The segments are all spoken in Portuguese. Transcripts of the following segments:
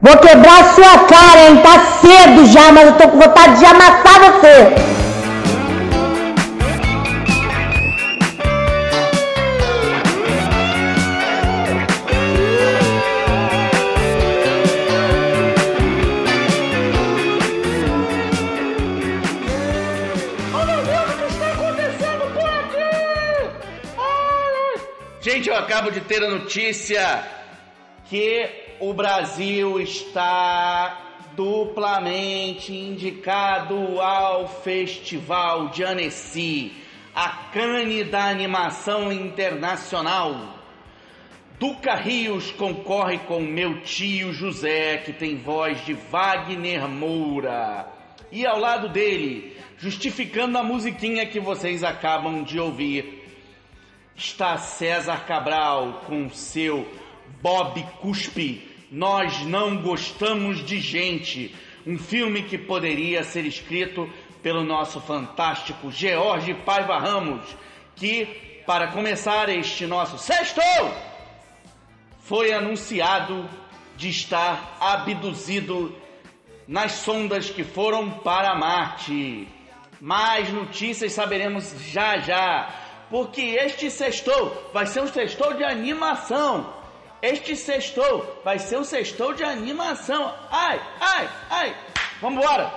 Vou quebrar a sua cara, hein? Tá cedo já, mas eu tô com vontade de amassar você. Gente, eu acabo de ter a notícia que o Brasil está duplamente indicado ao Festival de Annecy, a cane da animação internacional. Duca Rios concorre com meu tio José, que tem voz de Wagner Moura. E ao lado dele, justificando a musiquinha que vocês acabam de ouvir, está César Cabral com seu Bob Cuspe. Nós não gostamos de gente. Um filme que poderia ser escrito pelo nosso fantástico George Paiva Ramos, que, para começar este nosso sexto, foi anunciado de estar abduzido nas sondas que foram para Marte. Mais notícias saberemos já já porque este sextou vai ser um sextou de animação. Este sextou vai ser um sextou de animação. Ai, ai, ai. Vamos embora.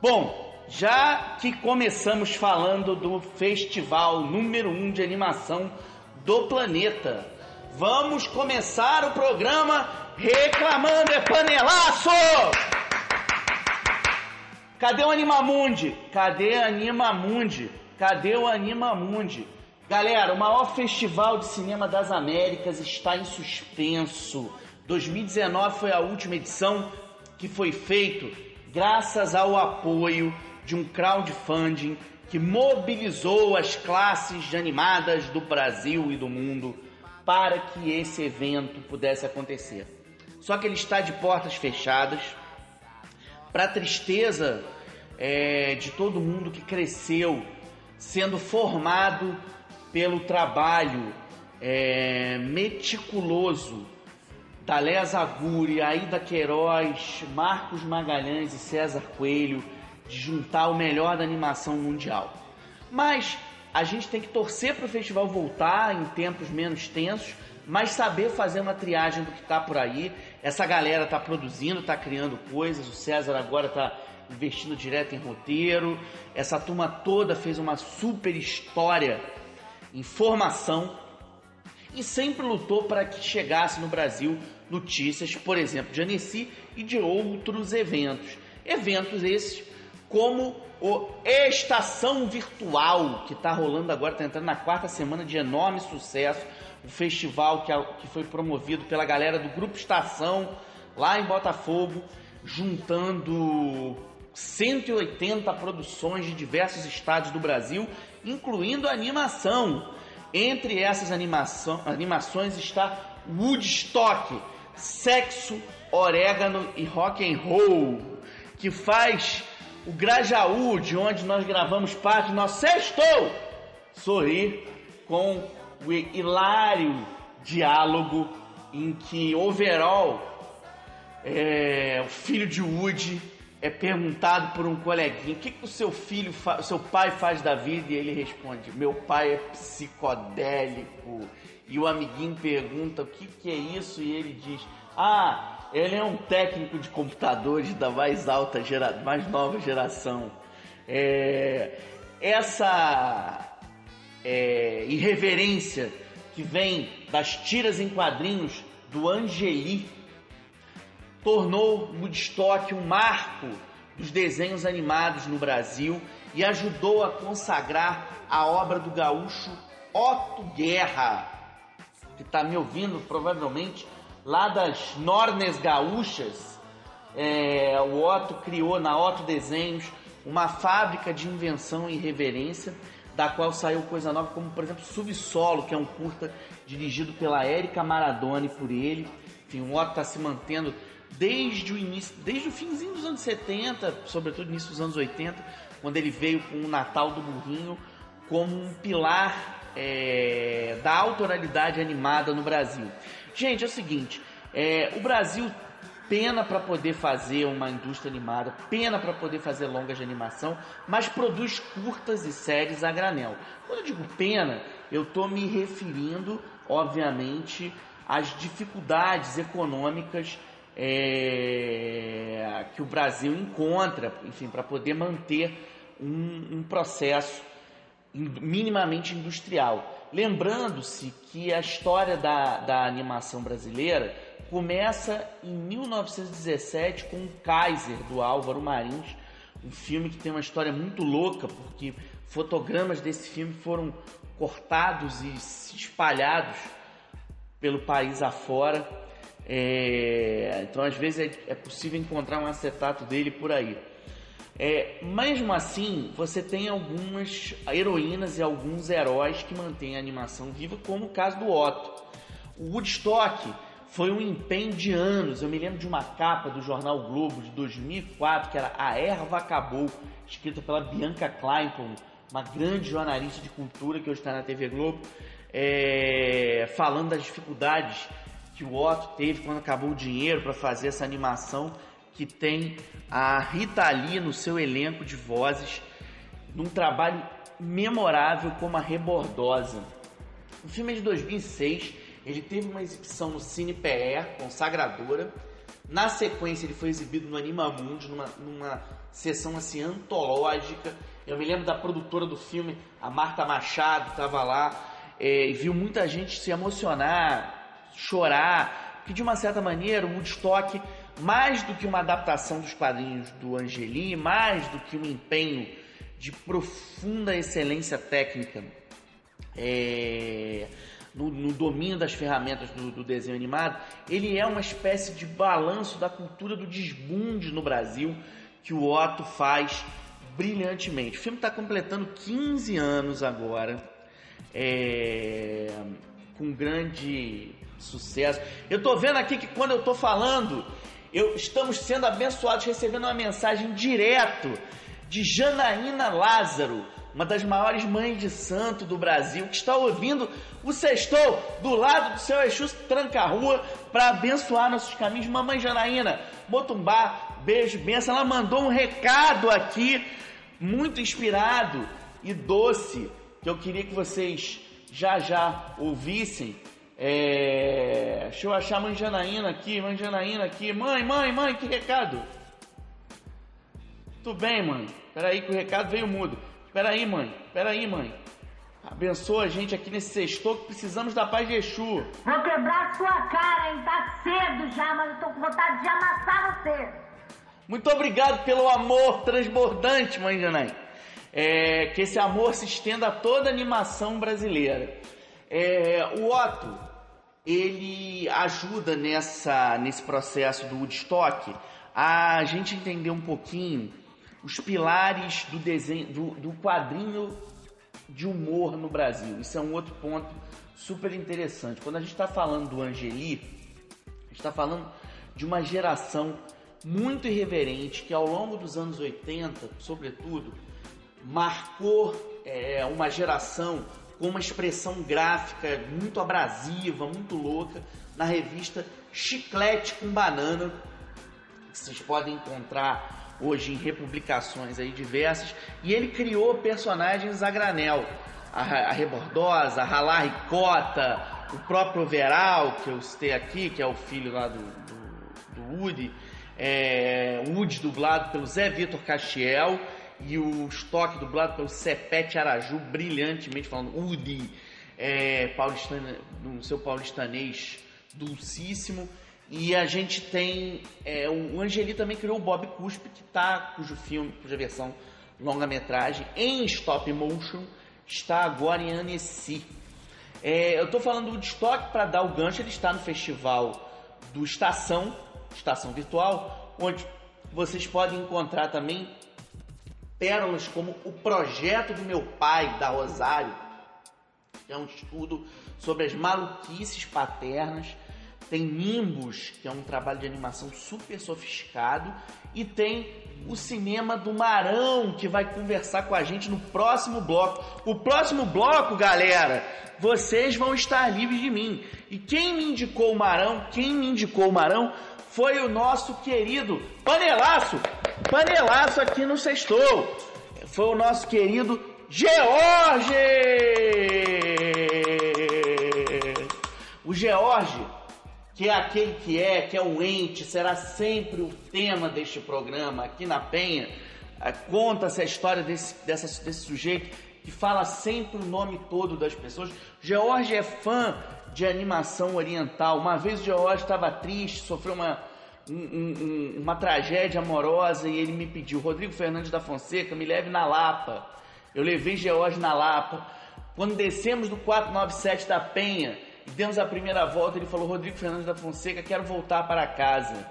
Bom, já que começamos falando do festival número 1 um de animação do planeta, vamos começar o programa reclamando é panelaço. Cadê o Animamundi? Cadê Animamundi? Cadê o Anima Mundi? Galera, o maior festival de cinema das Américas está em suspenso. 2019 foi a última edição que foi feito graças ao apoio de um crowdfunding que mobilizou as classes de animadas do Brasil e do mundo para que esse evento pudesse acontecer. Só que ele está de portas fechadas, para tristeza é, de todo mundo que cresceu sendo formado pelo trabalho é, meticuloso da Léa Zaguri, Aida Queiroz, Marcos Magalhães e César Coelho de juntar o melhor da animação mundial. Mas a gente tem que torcer para o festival voltar em tempos menos tensos, mas saber fazer uma triagem do que está por aí. Essa galera está produzindo, está criando coisas. O César agora está investindo direto em roteiro. Essa turma toda fez uma super história em formação e sempre lutou para que chegasse no Brasil notícias, por exemplo, de Annecy e de outros eventos. Eventos esses como o Estação Virtual, que está rolando agora, está entrando na quarta semana de enorme sucesso. O festival que, que foi promovido pela galera do Grupo Estação, lá em Botafogo, juntando 180 produções de diversos estados do Brasil, incluindo animação. Entre essas animação, animações está Woodstock, Sexo, Orégano e Rock and Roll, que faz o Grajaú, de onde nós gravamos parte do nosso sexto, sorrir com o hilário diálogo em que Overall, é, o filho de Woody, é perguntado por um coleguinha o que, que o seu filho, o seu pai faz da vida e ele responde: meu pai é psicodélico. E o amiguinho pergunta o que, que é isso e ele diz: ah, ele é um técnico de computadores da mais alta gera, mais nova geração. É, essa é, irreverência que vem das tiras em quadrinhos do Angeli tornou Woodstock um marco dos desenhos animados no Brasil e ajudou a consagrar a obra do gaúcho Otto Guerra, que está me ouvindo provavelmente lá das Nornes Gaúchas. É, o Otto criou na Otto Desenhos uma fábrica de invenção e reverência, da qual saiu coisa nova, como por exemplo Subsolo, que é um curta dirigido pela Érica Maradoni por ele. Enfim, o Otto está se mantendo desde o início, desde o finzinho dos anos 70, sobretudo início dos anos 80, quando ele veio com o Natal do Burrinho como um pilar é, da autoralidade animada no Brasil. Gente, é o seguinte, é, o Brasil pena para poder fazer uma indústria animada, pena para poder fazer longas de animação, mas produz curtas e séries a granel. Quando eu digo pena, eu estou me referindo, obviamente, às dificuldades econômicas é, que o Brasil encontra, enfim, para poder manter um, um processo minimamente industrial. Lembrando-se que a história da, da animação brasileira começa em 1917 com o Kaiser, do Álvaro Marins, um filme que tem uma história muito louca, porque fotogramas desse filme foram cortados e espalhados pelo país afora. É, então, às vezes, é, é, possível encontrar um acetato dele por aí. É, mesmo assim, você tem algumas heroínas e alguns heróis que mantêm a animação viva, como o caso do Otto. O Woodstock foi um empenho de anos. Eu me lembro de uma capa do jornal Globo de 2004 que era A Erva Acabou, escrita pela Bianca Kleinpon, uma grande jornalista de cultura que hoje está na TV Globo, é, falando das dificuldades que o Otto teve quando acabou o dinheiro para fazer essa animação que tem a Rita Lee no seu elenco de vozes, num trabalho memorável como a Rebordosa. O filme é de 2006, ele teve uma exibição no Cine PR, consagradora. Na sequência, ele foi exibido no Animamundi, numa, numa sessão assim antológica. Eu me lembro da produtora do filme, a Marta Machado, estava lá é, e viu muita gente se emocionar, chorar, que de uma certa maneira o Woodstock mais do que uma adaptação dos quadrinhos do Angeli, mais do que um empenho de profunda excelência técnica é, no, no, domínio das ferramentas do, do, desenho animado, ele é uma espécie de balanço da cultura do desbunde no Brasil que o Otto faz brilhantemente. O filme está completando 15 anos agora, é, com grande sucesso. Eu estou vendo aqui que quando eu estou falando eu, estamos sendo abençoados recebendo uma mensagem direto de Janaína Lázaro, uma das maiores mães de santo do Brasil, que está ouvindo o sextou do lado do seu Exu Tranca-Rua para abençoar nossos caminhos. Mamãe Janaína, Motumbá, beijo, benção. Ela mandou um recado aqui, muito inspirado e doce, que eu queria que vocês já já ouvissem. É... Deixa eu achar a mãe Janaína aqui, mãe Janaína aqui. Mãe, mãe, mãe, que recado? Tudo bem, mãe. Peraí que o recado veio mudo. Peraí, mãe. Peraí, mãe. Abençoa a gente aqui nesse sexto que precisamos da paz de Exu. Vou quebrar sua cara, hein? Tá cedo já, mas eu tô com vontade de amassar você. Muito obrigado pelo amor transbordante, mãe Janaína. É, que esse amor se estenda a toda a animação brasileira. É, o Otto, ele ajuda nessa, nesse processo do Woodstock a gente entender um pouquinho os pilares do desenho, do, do quadrinho de humor no Brasil. Isso é um outro ponto super interessante. Quando a gente está falando do Angeli, a gente está falando de uma geração muito irreverente que ao longo dos anos 80, sobretudo, marcou é, uma geração com uma expressão gráfica muito abrasiva, muito louca, na revista Chiclete com Banana, que vocês podem encontrar hoje em republicações aí diversas, e ele criou personagens a granel, a, a Rebordosa, a Ralá Ricota, o próprio Overal, que eu citei aqui, que é o filho lá do, do, do Woody, é, Woody dublado pelo Zé Vitor Castiel, e o estoque dublado pelo Sepete Araju, brilhantemente falando, Udi, é, no seu paulistanês dulcíssimo. E a gente tem. É, o Angeli também criou o Bob Cuspe, que tá, cujo filme, cuja versão longa-metragem em stop motion está agora em Annecy. É, eu estou falando de estoque para dar o gancho, ele está no festival do Estação, Estação Virtual, onde vocês podem encontrar também pérolas como o projeto do meu pai, da Rosário, que é um estudo sobre as maluquices paternas. Tem Nimbus, que é um trabalho de animação super sofisticado. E tem o cinema do Marão, que vai conversar com a gente no próximo bloco. O próximo bloco, galera, vocês vão estar livres de mim. E quem me indicou o Marão, quem me indicou o Marão foi o nosso querido panelaço, panelaço aqui no Sextou. Foi o nosso querido George! O George, que é aquele que é, que é o ente, será sempre o tema deste programa aqui na Penha. Eh, conta-se a história desse, dessa, desse sujeito que fala sempre o nome todo das pessoas. George é fã de animação oriental. Uma vez o George estava triste, sofreu uma, um, um, uma tragédia amorosa e ele me pediu, Rodrigo Fernandes da Fonseca, me leve na Lapa. Eu levei George na Lapa. Quando descemos do 497 da Penha e demos a primeira volta, ele falou, Rodrigo Fernandes da Fonseca, quero voltar para casa.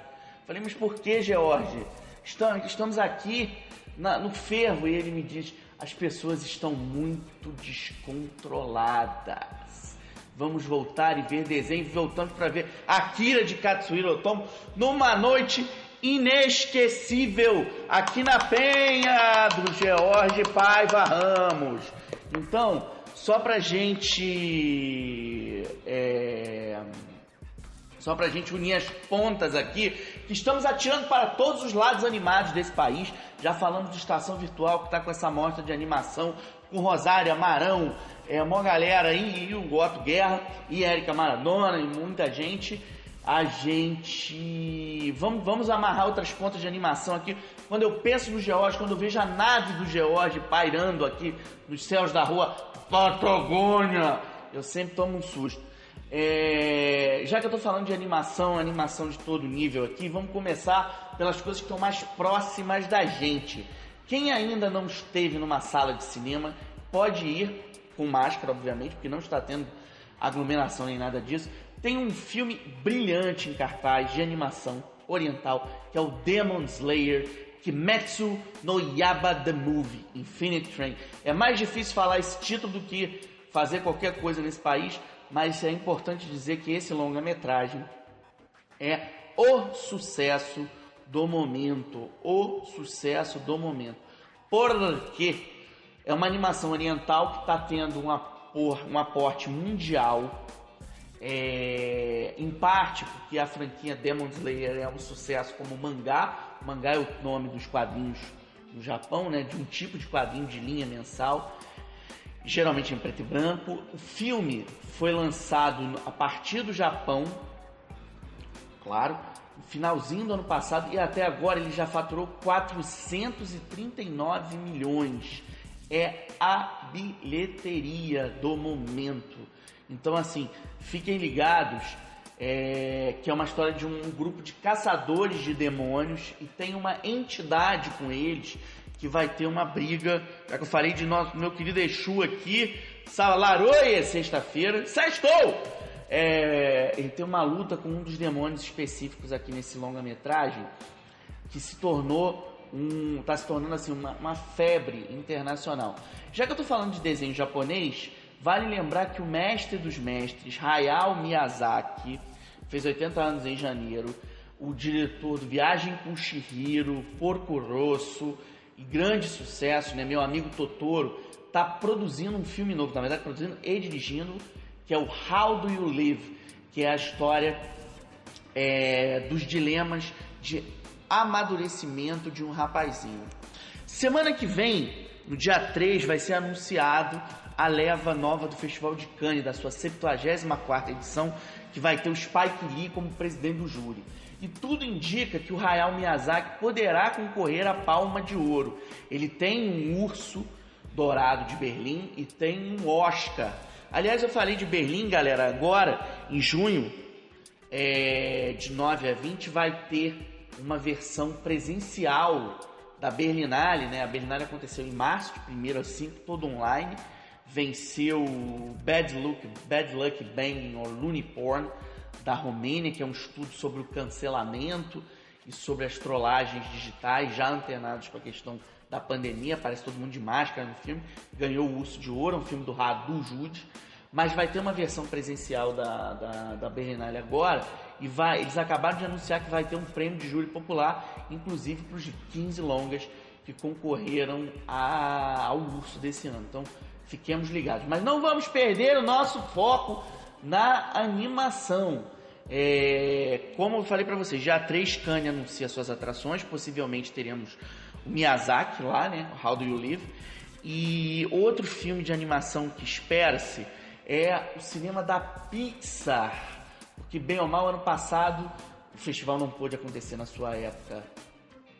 Falei, mas por que, George? Estamos aqui na, no fervo. E ele me diz, as pessoas estão muito descontroladas. Vamos voltar e ver desenho. Voltamos para ver Akira de Katsuhiro Otomo numa noite inesquecível aqui na Penha do George Paiva Ramos. Então, só pra gente. É, só pra gente unir as pontas aqui, que estamos atirando para todos os lados animados desse país. Já falamos de Estação Virtual, que está com essa mostra de animação, com Rosário, Amarão, é, uma galera aí, e o Goto Guerra, e Érica Maradona, e muita gente. A gente. Vamos, vamos amarrar outras pontas de animação aqui. Quando eu penso no George, quando eu vejo a nave do George pairando aqui nos céus da rua Patagônia, eu sempre tomo um susto. É, já que eu estou falando de animação, animação de todo nível aqui, vamos começar pelas coisas que estão mais próximas da gente. Quem ainda não esteve numa sala de cinema pode ir com máscara, obviamente, porque não está tendo aglomeração nem nada disso. Tem um filme brilhante em cartaz de animação oriental que é o Demon Slayer Kimetsu no Yaba the Movie Infinite Train. É mais difícil falar esse título do que fazer qualquer coisa nesse país, mas é importante dizer que esse longa-metragem é o sucesso do momento, o sucesso do momento. Porque é uma animação oriental que está tendo um, apor, um aporte mundial, é, em parte porque a franquia Demon Slayer é um sucesso como mangá. O mangá é o nome dos quadrinhos no Japão, né, de um tipo de quadrinho de linha mensal geralmente em preto e branco. O filme foi lançado a partir do Japão, claro, no finalzinho do ano passado e até agora ele já faturou 439 milhões. É a bilheteria do momento. Então, assim, fiquem ligados é, que é uma história de um grupo de caçadores de demônios e tem uma entidade com eles que vai ter uma briga, já que eu falei de nosso, meu querido Exu aqui, Salaroia, sexta-feira, sextou! É, ele tem uma luta com um dos demônios específicos aqui nesse longa-metragem, que se tornou um, tá se tornando assim uma, uma febre internacional. Já que eu tô falando de desenho japonês, vale lembrar que o mestre dos mestres, Hayao Miyazaki, fez 80 anos em janeiro, o diretor do Viagem com Shihiro, Porco Rosso, e grande sucesso, né? Meu amigo Totoro tá produzindo um filme novo, na verdade produzindo e dirigindo, que é o How Do You Live, que é a história é, dos dilemas de amadurecimento de um rapazinho. Semana que vem, no dia 3, vai ser anunciado a leva nova do Festival de Cannes, da sua 74ª edição, que vai ter o Spike Lee como presidente do júri. E tudo indica que o Hayao Miyazaki poderá concorrer à Palma de Ouro. Ele tem um urso dourado de Berlim e tem um Oscar. Aliás, eu falei de Berlim, galera, agora, em junho, é, de 9 a 20, vai ter uma versão presencial da Berlinale, né? A Berlinale aconteceu em março, de 1 a 5, todo online. Venceu Bad Luck, Bad Luck Banging ou Looney Porn da Romênia, que é um estudo sobre o cancelamento e sobre as trollagens digitais, já antenados com a questão da pandemia. Aparece todo mundo de máscara no filme. Ganhou o Urso de Ouro, um filme do Radu Jude. Mas vai ter uma versão presencial da, da, da Berlinale agora. E vai, eles acabaram de anunciar que vai ter um prêmio de júri popular, inclusive para os 15 longas que concorreram a, ao Urso desse ano. Então, fiquemos ligados. Mas não vamos perder o nosso foco na animação. É, como eu falei para vocês, já três Cannes anuncia suas atrações, possivelmente teremos o Miyazaki lá, né? How Do You Live? E outro filme de animação que espera-se é o cinema da Pixar, porque bem ou mal ano passado o festival não pôde acontecer na sua época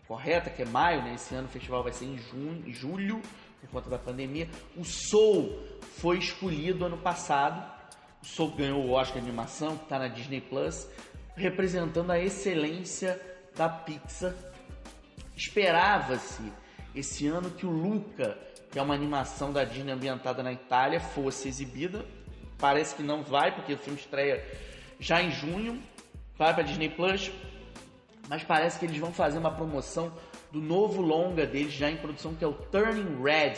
correta, que é maio, né? Esse ano o festival vai ser em junho, julho, por conta da pandemia. O Soul foi escolhido ano passado. O Soul ganhou o Oscar de animação, que está na Disney Plus, representando a excelência da Pixar. Esperava-se esse ano que o Luca, que é uma animação da Disney ambientada na Itália, fosse exibida. Parece que não vai, porque o filme estreia já em junho, vai para Disney Plus, mas parece que eles vão fazer uma promoção do novo longa deles já em produção, que é o Turning Red,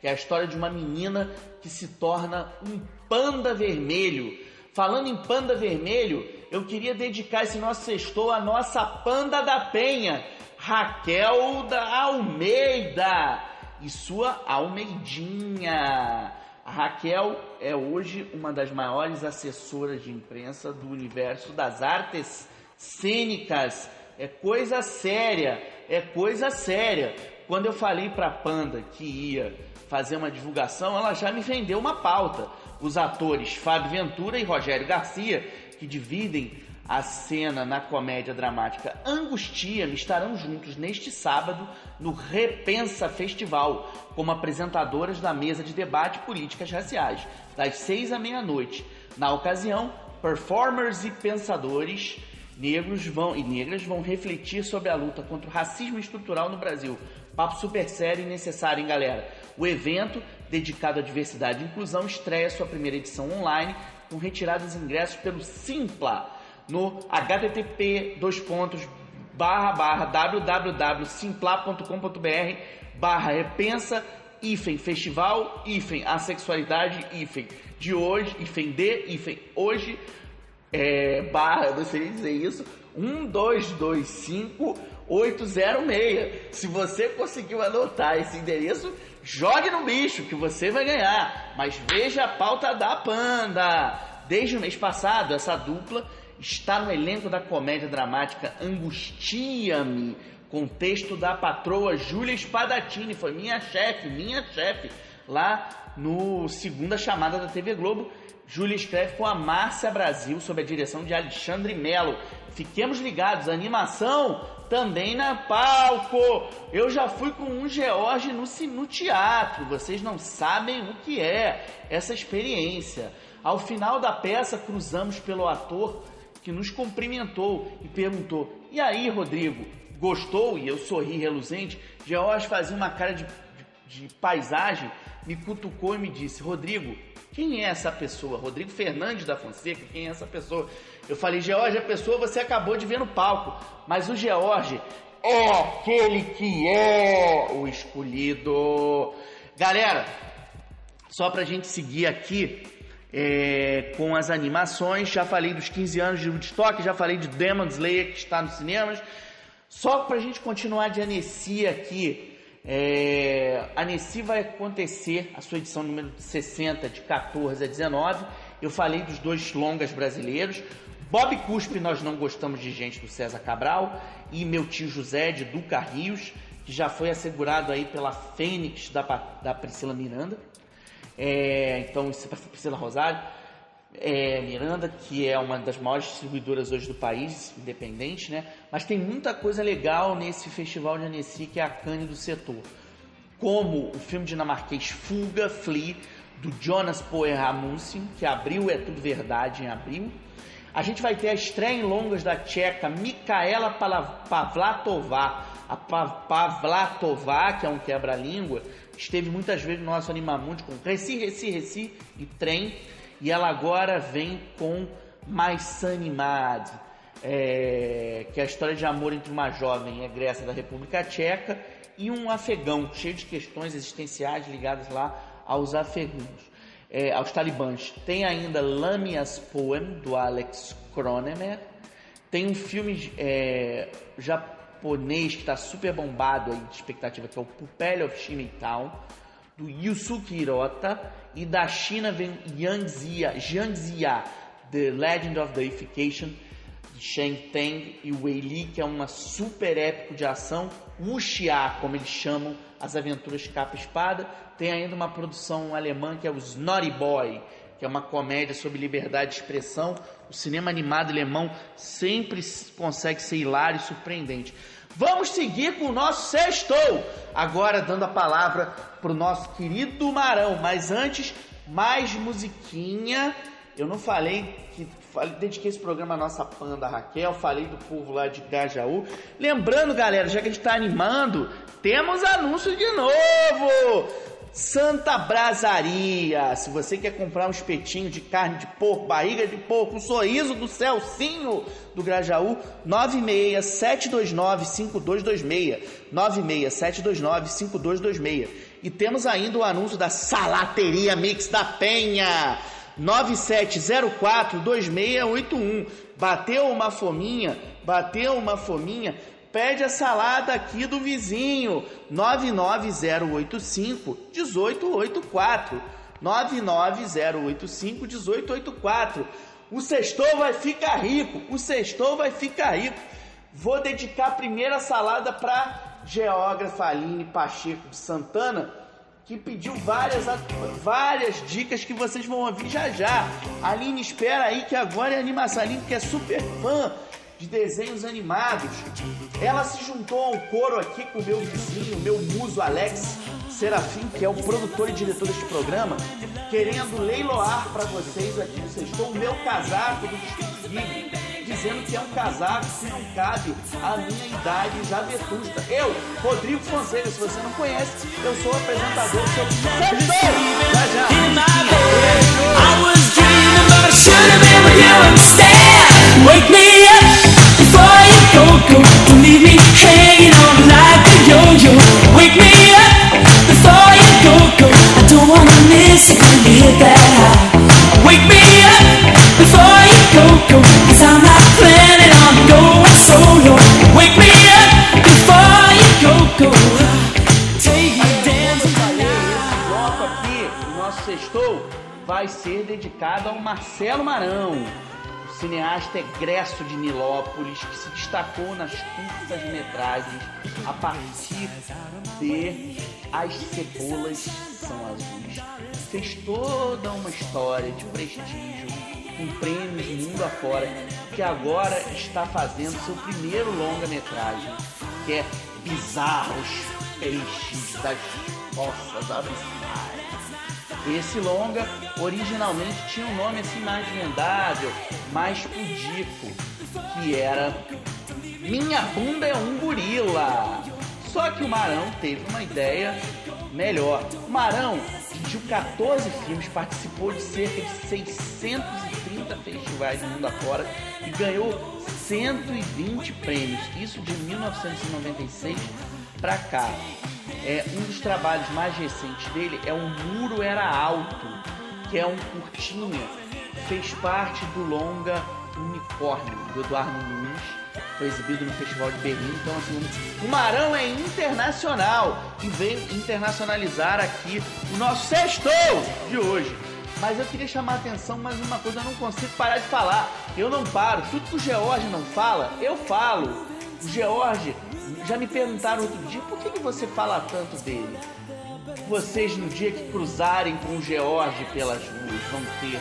que é a história de uma menina que se torna um panda vermelho. Falando em panda vermelho, eu queria dedicar esse nosso sextou à nossa panda da Penha, Raquel da Almeida e sua Almeidinha. A Raquel é hoje uma das maiores assessoras de imprensa do universo das artes cênicas. É coisa séria, é coisa séria. Quando eu falei para a Panda que ia fazer uma divulgação, ela já me vendeu uma pauta. Os atores Fábio Ventura e Rogério Garcia, que dividem a cena na comédia dramática Angustia-me estarão juntos neste sábado no Repensa Festival, como apresentadoras da mesa de debate políticas raciais, das seis à meia-noite. Na ocasião, performers e pensadores negros vão e negras vão refletir sobre a luta contra o racismo estrutural no Brasil. Papo super sério e necessário, hein, galera? O evento, dedicado à diversidade e inclusão, estreia sua primeira edição online com retiradas ingressos pelo Simpla no http dois pontos barra barra www.simpla.com.br barra repensa hífen festival hífen assexualidade hífen de hoje hífen de hífen hoje é, barra, eu não sei dizer isso, 1225 806. Se você conseguiu anotar esse endereço, jogue no bicho que você vai ganhar. Mas veja a pauta da Panda. Desde o mês passado, essa dupla está no elenco da comédia dramática Angustia-me, com texto da patroa Júlia Spadatini, foi minha chefe, minha chefe, lá no Segunda Chamada da TV Globo. Júlia escreve com a Márcia Brasil, sob a direção de Alexandre Melo. Fiquemos ligados, animação também na palco. Eu já fui com um George no, no teatro, vocês não sabem o que é essa experiência. Ao final da peça, cruzamos pelo ator que nos cumprimentou e perguntou: E aí, Rodrigo, gostou? E eu sorri reluzente. George fazia uma cara de, de, de paisagem, me cutucou e me disse: Rodrigo, quem é essa pessoa? Rodrigo Fernandes da Fonseca, quem é essa pessoa? Eu falei, George, a pessoa você acabou de ver no palco, mas o George é aquele que é o escolhido. Galera, só pra gente seguir aqui é, com as animações, já falei dos 15 anos de Woodstock, já falei de Demon Slayer que está nos cinemas. Só pra gente continuar de Anessia aqui, é, a Nessi vai acontecer a sua edição número 60, de 14 a 19. Eu falei dos dois longas brasileiros. Bob Cuspe, Nós Não Gostamos de Gente, do César Cabral. E Meu Tio José, de Duca Rios, que já foi assegurado aí pela Fênix, da, da Priscila Miranda. É, então, isso é Priscila Rosário. É, Miranda, que é uma das maiores distribuidoras hoje do país, independente, né? Mas tem muita coisa legal nesse festival de Annecy, que é a cane do setor. Como o filme dinamarquês Fuga, Flee, do Jonas Poer Amundsen, que abriu É Tudo Verdade em abril. A gente vai ter a estreia em longas da tcheca Micaela Pavlatová. A Pavlatová, que é um quebra-língua, esteve muitas vezes no nosso Animamundi com Reci, Reci, Reci e Trem e ela agora vem com Mais Sunny Mad, é, que é a história de amor entre uma jovem egressa da República Tcheca e um afegão, cheio de questões existenciais ligadas lá aos afegãos, é, aos talibãs. Tem ainda Lamia's Poem, do Alex Kronemer. Tem um filme é, japonês que está super bombado aí de expectativa, que é o Pupel of Shimei-town, do Yusuke Hirota e da China vem Yang Zia, Jiang Zia, The Legend of Deification, de Shang Teng e Wei Li, que é uma super épico de ação, Wuxia, como eles chamam, as aventuras capa espada. Tem ainda uma produção alemã que é o Snotty Boy, é uma comédia sobre liberdade de expressão. O cinema animado alemão sempre consegue ser hilário e surpreendente. Vamos seguir com o nosso sextou. Agora dando a palavra para o nosso querido Marão. Mas antes, mais musiquinha. Eu não falei que falei, dediquei esse programa à nossa panda Raquel, falei do povo lá de Gajaú. Lembrando, galera, já que a gente está animando, temos anúncio de novo! Santa Brasaria. Se você quer comprar um espetinho de carne de porco, barriga de porco, um sorriso do Celcinho do Grajaú, 967295226. 967295226. E temos ainda o anúncio da Salateria Mix da Penha. 97042681. Bateu uma fominha, bateu uma fominha, Pede a salada aqui do vizinho. 99085 1884. 99085 1884. O sextou vai ficar rico. O sextou vai ficar rico. Vou dedicar a primeira salada para geógrafa Aline Pacheco de Santana, que pediu várias, várias dicas que vocês vão ouvir já já. Aline, espera aí que agora é animação. Aline, que é super fã de desenhos animados. Ela se juntou ao coro aqui com o meu vizinho, meu muso Alex Serafim, que é o produtor e diretor deste programa, querendo leiloar para vocês aqui no Sextou o meu casaco do Distrito dizendo que é um casaco que não cabe à minha idade já vetusta. Eu, Rodrigo Fonseca, se você não conhece, eu sou o apresentador do seu Sextou! Já já! Wake me up! you go Don't leave me hanging on like a yo-yo. Wake me up. before you go, go I don't wanna miss it when you hit that high. Wake me up. before you go, go Cause I'm not planning on going solo. Wake me up. before you go, go Take me dancing tonight. Bloco aqui, o nosso sextou, vai ser dedicado ao Marcelo Marão cineasta egresso de Nilópolis que se destacou nas curtas metragens a partir de As Cebolas São Azuis. Fez toda uma história de prestígio, com prêmios mundo afora, que agora está fazendo seu primeiro longa-metragem, que é Bizarros Peixes das Fossas Abissais. Esse longa originalmente tinha um nome assim mais vendável, mais pudico, que era Minha Bunda é um Gorila. Só que o Marão teve uma ideia melhor. O Marão dirigiu 14 filmes, participou de cerca de 630 festivais do mundo afora e ganhou 120 prêmios. Isso de 1996 para cá. É, um dos trabalhos mais recentes dele é O Muro Era Alto, que é um curtinha, fez parte do longa Unicórnio, do Eduardo Nunes, foi exibido no Festival de Berlim. Então, assim, o Marão é internacional e veio internacionalizar aqui o nosso sextou de hoje. Mas eu queria chamar a atenção mais uma coisa, eu não consigo parar de falar. Eu não paro. Tudo que o George não fala, eu falo. O George já me perguntaram outro dia, por que, que você fala tanto dele? Vocês no dia que cruzarem com o George pelas ruas vão ter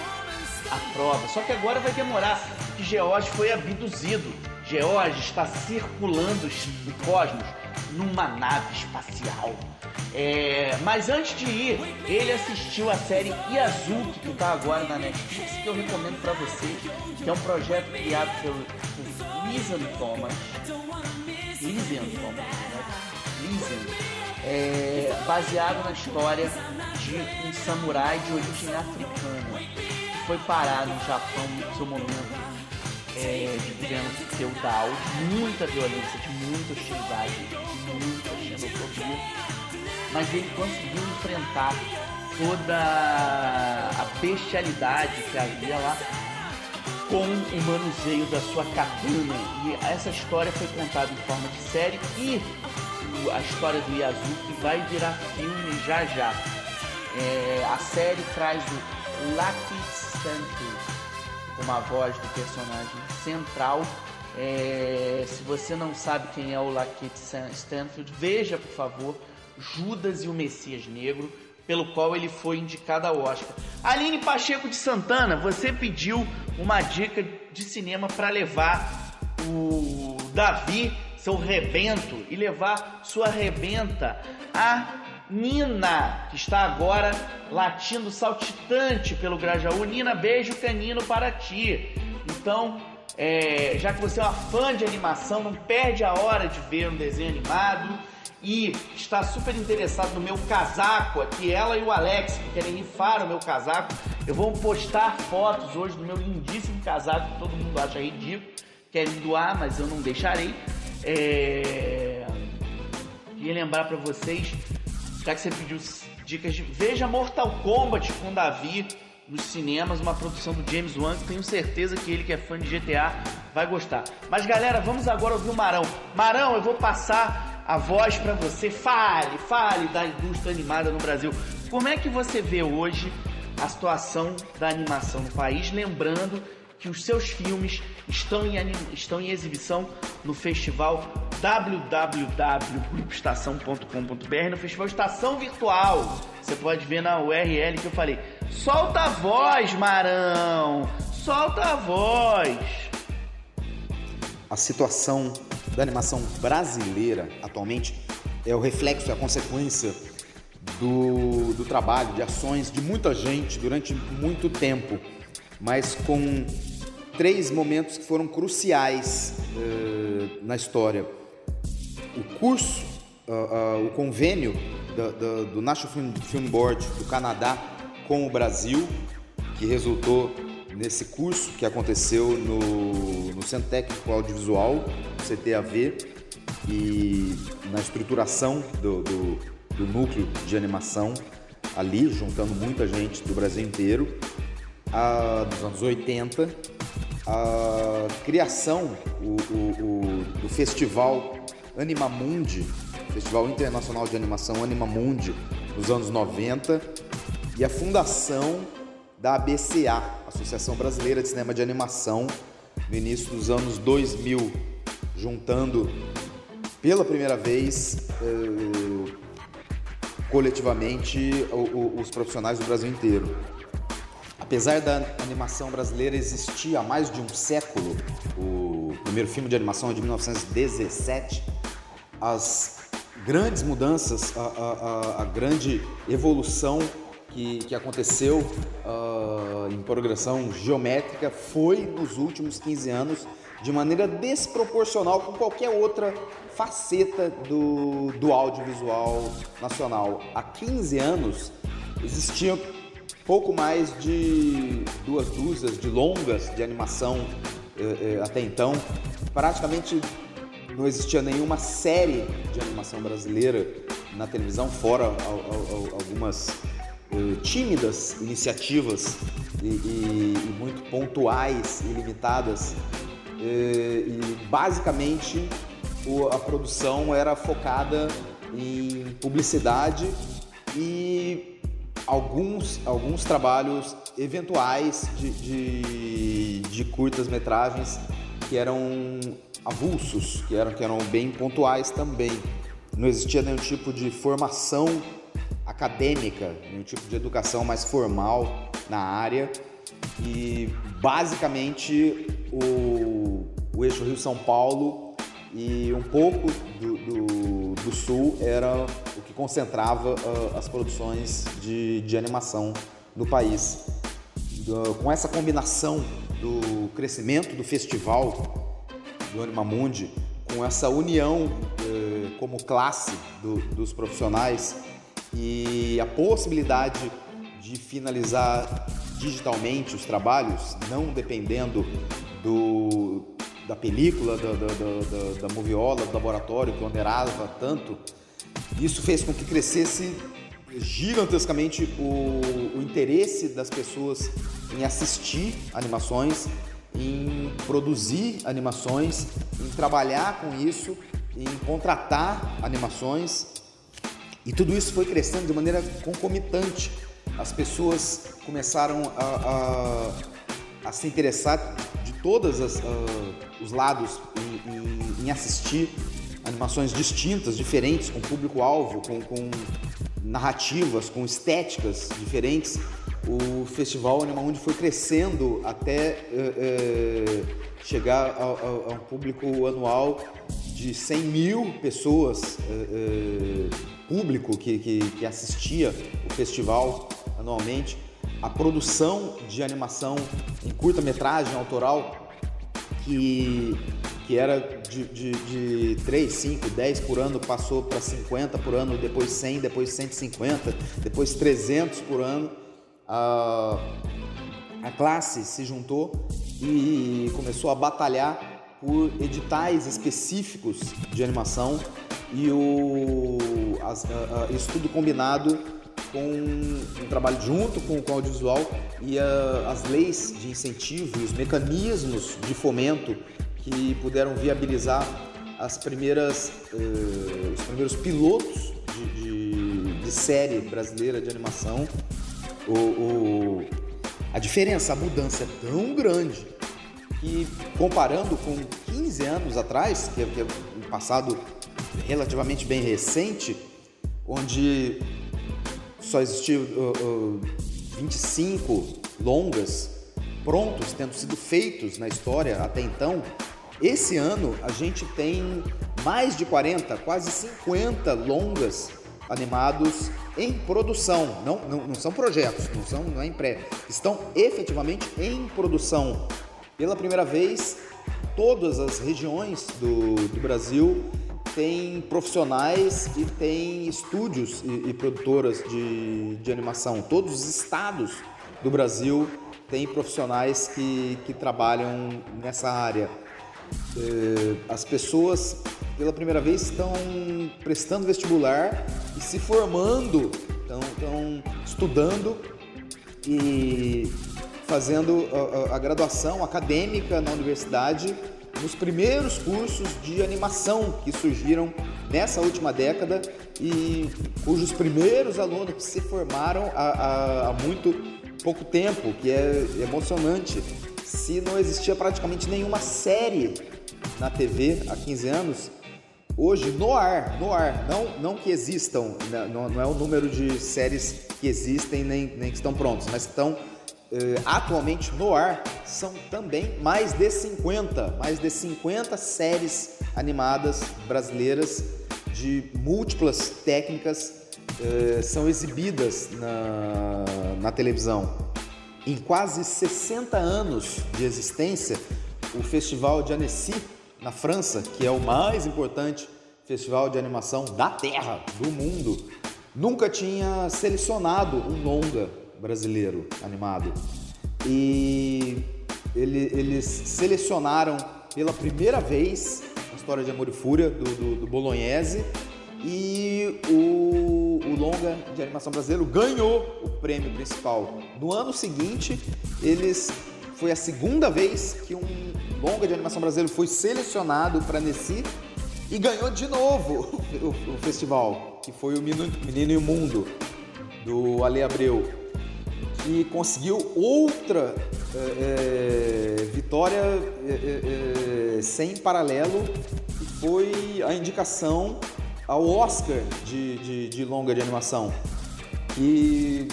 a prova. Só que agora vai demorar, que George foi abduzido. George está circulando o cosmos numa nave espacial. É, mas antes de ir, ele assistiu a série Yazuki, que está agora na Netflix, que eu recomendo para vocês, que é um projeto criado pelo, Lisan Thomas Lysian, como é, baseado na história de um samurai de origem africana. Que foi parar no Japão no seu momento é, de governo feudal, muita violência, de muita hostilidade, de muita xenofobia, mas ele conseguiu enfrentar toda a bestialidade que havia lá com o manuseio da sua katana. E essa história foi contada em forma de série e a história do Yazuki vai virar filme já já. É, a série traz o Lucky Santos. como a voz do personagem central. É, se você não sabe quem é o Lakeith Stanfield, veja por favor Judas e o Messias Negro, pelo qual ele foi indicado ao Oscar. Aline Pacheco de Santana, você pediu uma dica de cinema para levar o Davi, seu rebento, e levar sua rebenta a Nina, que está agora latindo saltitante pelo Grajaú. Nina, beijo canino para ti. Então, é, já que você é uma fã de animação, não perde a hora de ver um desenho animado e está super interessado no meu casaco aqui, ela e o Alex, que querem rifar o meu casaco. Eu vou postar fotos hoje do meu lindíssimo casaco, que todo mundo acha ridículo, querem doar, mas eu não deixarei. É... Queria lembrar para vocês, já que você pediu dicas de. Veja Mortal Kombat com Davi nos cinemas, uma produção do James Wan, que tenho certeza que ele que é fã de GTA vai gostar. Mas galera, vamos agora ouvir o Marão. Marão, eu vou passar a voz para você. Fale, fale da indústria animada no Brasil. Como é que você vê hoje a situação da animação no país? Lembrando que os seus filmes estão em, estão em exibição no festival www.grupoestação.com.br, no festival Estação Virtual. Você pode ver na URL que eu falei. Solta a voz, Marão! Solta a voz! A situação da animação brasileira atualmente é o reflexo, é a consequência do, do trabalho, de ações de muita gente durante muito tempo, mas com três momentos que foram cruciais uh, na história. O curso, uh, uh, o convênio da, da, do National Film Board do Canadá com o Brasil, que resultou nesse curso que aconteceu no, no Centro Técnico Audiovisual, CTAV, e na estruturação do, do, do núcleo de animação ali, juntando muita gente do Brasil inteiro, a, dos anos 80, a criação o, o, o, do festival Animamundi, Festival Internacional de Animação Animamundi, nos anos 90, e a fundação da ABCA, Associação Brasileira de Cinema de Animação, no início dos anos 2000, juntando pela primeira vez eh, coletivamente os profissionais do Brasil inteiro. Apesar da animação brasileira existir há mais de um século, o primeiro filme de animação é de 1917, as grandes mudanças, a, a, a grande evolução que, que aconteceu uh, em progressão geométrica foi nos últimos 15 anos de maneira desproporcional com qualquer outra faceta do, do audiovisual nacional. Há 15 anos existiam pouco mais de duas dúzias de longas de animação eh, eh, até então. Praticamente não existia nenhuma série de animação brasileira na televisão, fora algumas tímidas iniciativas e, e, e, muito pontuais e limitadas. E, basicamente a produção era focada em publicidade e alguns, alguns trabalhos eventuais de, de, de curtas-metragens que eram avulsos, que eram, que eram bem pontuais também. Não existia nenhum tipo de formação acadêmica, nenhum tipo de educação mais formal na área. E basicamente o, o eixo Rio-São Paulo e um pouco do, do, do sul era o que concentrava uh, as produções de, de animação no país. Uh, com essa combinação do crescimento do festival do Animamundi, com essa união uh, como classe do, dos profissionais e a possibilidade de finalizar digitalmente os trabalhos, não dependendo do, da película, da, da, da, da moviola, do laboratório que onerava tanto, isso fez com que crescesse gigantescamente o, o interesse das pessoas em assistir animações, em produzir animações, em trabalhar com isso, em contratar animações. E tudo isso foi crescendo de maneira concomitante. As pessoas começaram a, a a se interessar de todos uh, os lados em, em, em, assistir animações distintas, diferentes, com público-alvo, com, com, narrativas, com estéticas diferentes, o Festival Animamundi foi crescendo até uh, uh, chegar a, a, a, um público anual de 100 mil pessoas, público que, que, que assistia o festival anualmente a produção de animação em curta-metragem autoral, que, que era de, de, de 3, 5, 10 por ano, passou para 50 por ano, depois 100, depois 150, depois 300 por ano. A, a classe se juntou e começou a batalhar por editais específicos de animação e o as, isso tudo combinado com um trabalho junto com, com o audiovisual e as leis de incentivo e os mecanismos de fomento que puderam viabilizar as primeiras, uh, os primeiros pilotos de, de, de, série brasileira de animação. O, o, a diferença, a mudança é tão grande que comparando com 15 anos atrás, que é, que é um passado relativamente bem recente, onde só existiu uh, uh, 25 longas prontos, tendo sido feitos na história até então. Esse ano a gente tem mais de 40, quase 50 longas animados em produção. Não, não, não são projetos, não, são, não é em pré. Estão efetivamente em produção. Pela primeira vez, todas as regiões do, do Brasil tem profissionais e tem estúdios e, e produtoras de, de animação. Todos os estados do Brasil têm profissionais que, que trabalham nessa área. É, as pessoas, pela primeira vez, estão prestando vestibular e se formando, estão, estão estudando e fazendo a, a, a graduação acadêmica na universidade nos primeiros cursos de animação que surgiram nessa última década e cujos primeiros alunos se formaram há, há, muito pouco tempo, que é emocionante. Se não existia praticamente nenhuma série na TV há 15 anos, hoje no ar, no ar, não, não que existam, né, não, não é o número de séries que existem nem, nem que estão prontos, mas estão eh, atualmente no ar são também mais de 50, mais de 50 séries animadas brasileiras de múltiplas técnicas eh, são exibidas na, na televisão. Em quase 60 anos de existência, o Festival de Annecy, na França, que é o mais importante festival de animação da Terra, do mundo, nunca tinha selecionado um longa brasileiro animado. E ele, eles selecionaram pela primeira vez a história de Amor e Fúria do, do, do Bolognese e o, o, longa de animação brasileiro ganhou o prêmio principal. No ano seguinte, eles foi a segunda vez que um longa de animação brasileiro foi selecionado para Nessi e ganhou de novo o, o, festival, que foi o Menino, Menino e o Mundo do Ale Abreu e conseguiu outra é, é, vitória é, sem paralelo, que foi a indicação ao Oscar de, de, de longa de animação. E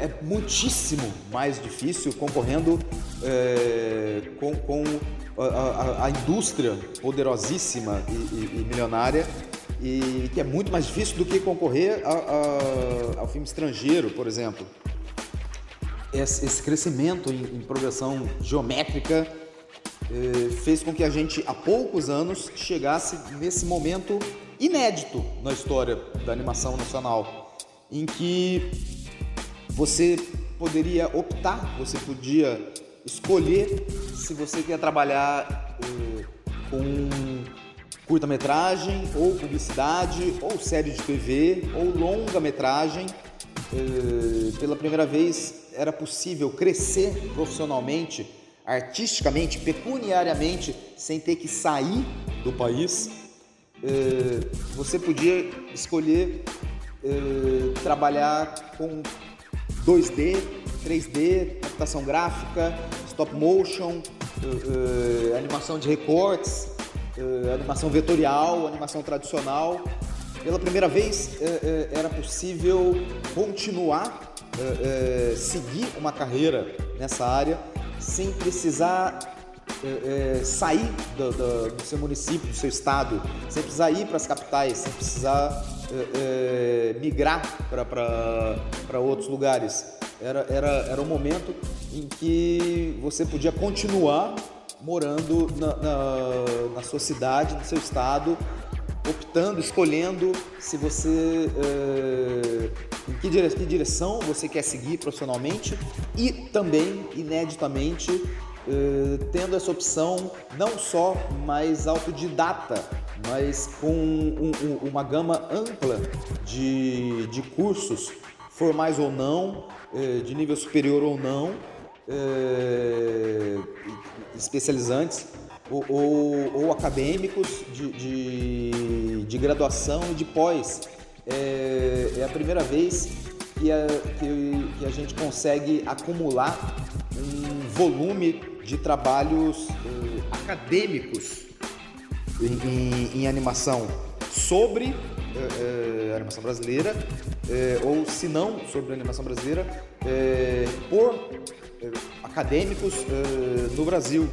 é muitíssimo mais difícil concorrendo com, com a, a, a, indústria poderosíssima e, e, e milionária e que é muito mais difícil do que concorrer a, ao filme estrangeiro, por exemplo esse crescimento em, progressão geométrica eh, fez com que a gente, há poucos anos, chegasse nesse momento inédito na história da animação nacional, em que você poderia optar, você podia escolher se você quer trabalhar eh, com curta-metragem, ou publicidade, ou série de TV, ou longa-metragem. Eh, pela primeira vez era possível crescer profissionalmente, artisticamente, pecuniariamente, sem ter que sair do país, eh, você podia escolher eh, trabalhar com 2D, 3D, computação gráfica, stop motion, animação de recortes, animação vetorial, animação tradicional. Pela primeira vez era possível continuar, seguir uma carreira nessa área sem precisar é, é, sair do, do, do, seu município, do seu estado, sem precisar ir para as capitais, sem precisar é, é migrar para outros lugares. Era, era, era um momento em que você podia continuar morando na, na, na sua cidade, no seu estado, optando, escolhendo se você é, em que direção, que direção você quer seguir profissionalmente e também ineditamente eh, tendo essa opção não só mais autodidata, mas com um, um, uma gama ampla de, de cursos, formais ou não, eh, de nível superior ou não, eh, especializantes ou, ou, acadêmicos de, de, de, graduação e de pós. É, é a primeira vez que a, que, que a gente consegue acumular um volume de trabalhos uh, acadêmicos em, em, em, animação sobre uh, uh, animação brasileira, ou se não sobre animação brasileira, por acadêmicos no Brasil.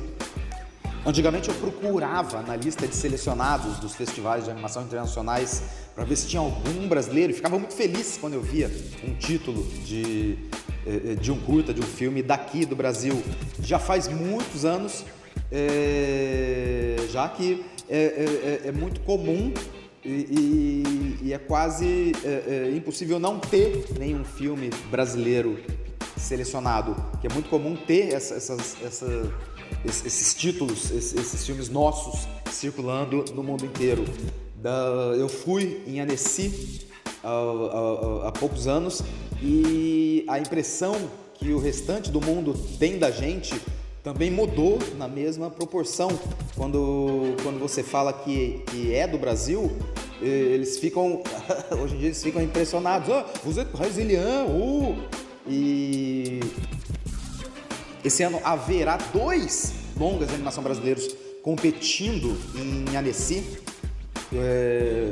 Antigamente eu procurava na lista de selecionados dos festivais de animação internacionais para ver se tinha algum brasileiro e ficava muito feliz quando eu via um título de é, é, de um curta, de um filme daqui do Brasil. Já faz muitos anos, é, já que é, é, é, é muito comum e, e, é quase impossível não ter nenhum filme brasileiro selecionado, que é muito comum ter essa, essas, essa, esses títulos, esses filmes nossos circulando no mundo inteiro. eu fui em Annecy há, há poucos anos e a impressão que o restante do mundo tem da gente também mudou na mesma proporção. Quando, quando você fala que, que é do Brasil, eles ficam, hoje em dia eles ficam impressionados. Oh, você é brasiliano! Uh! E esse ano haverá dois longas de animação brasileiros competindo em Annecy. É,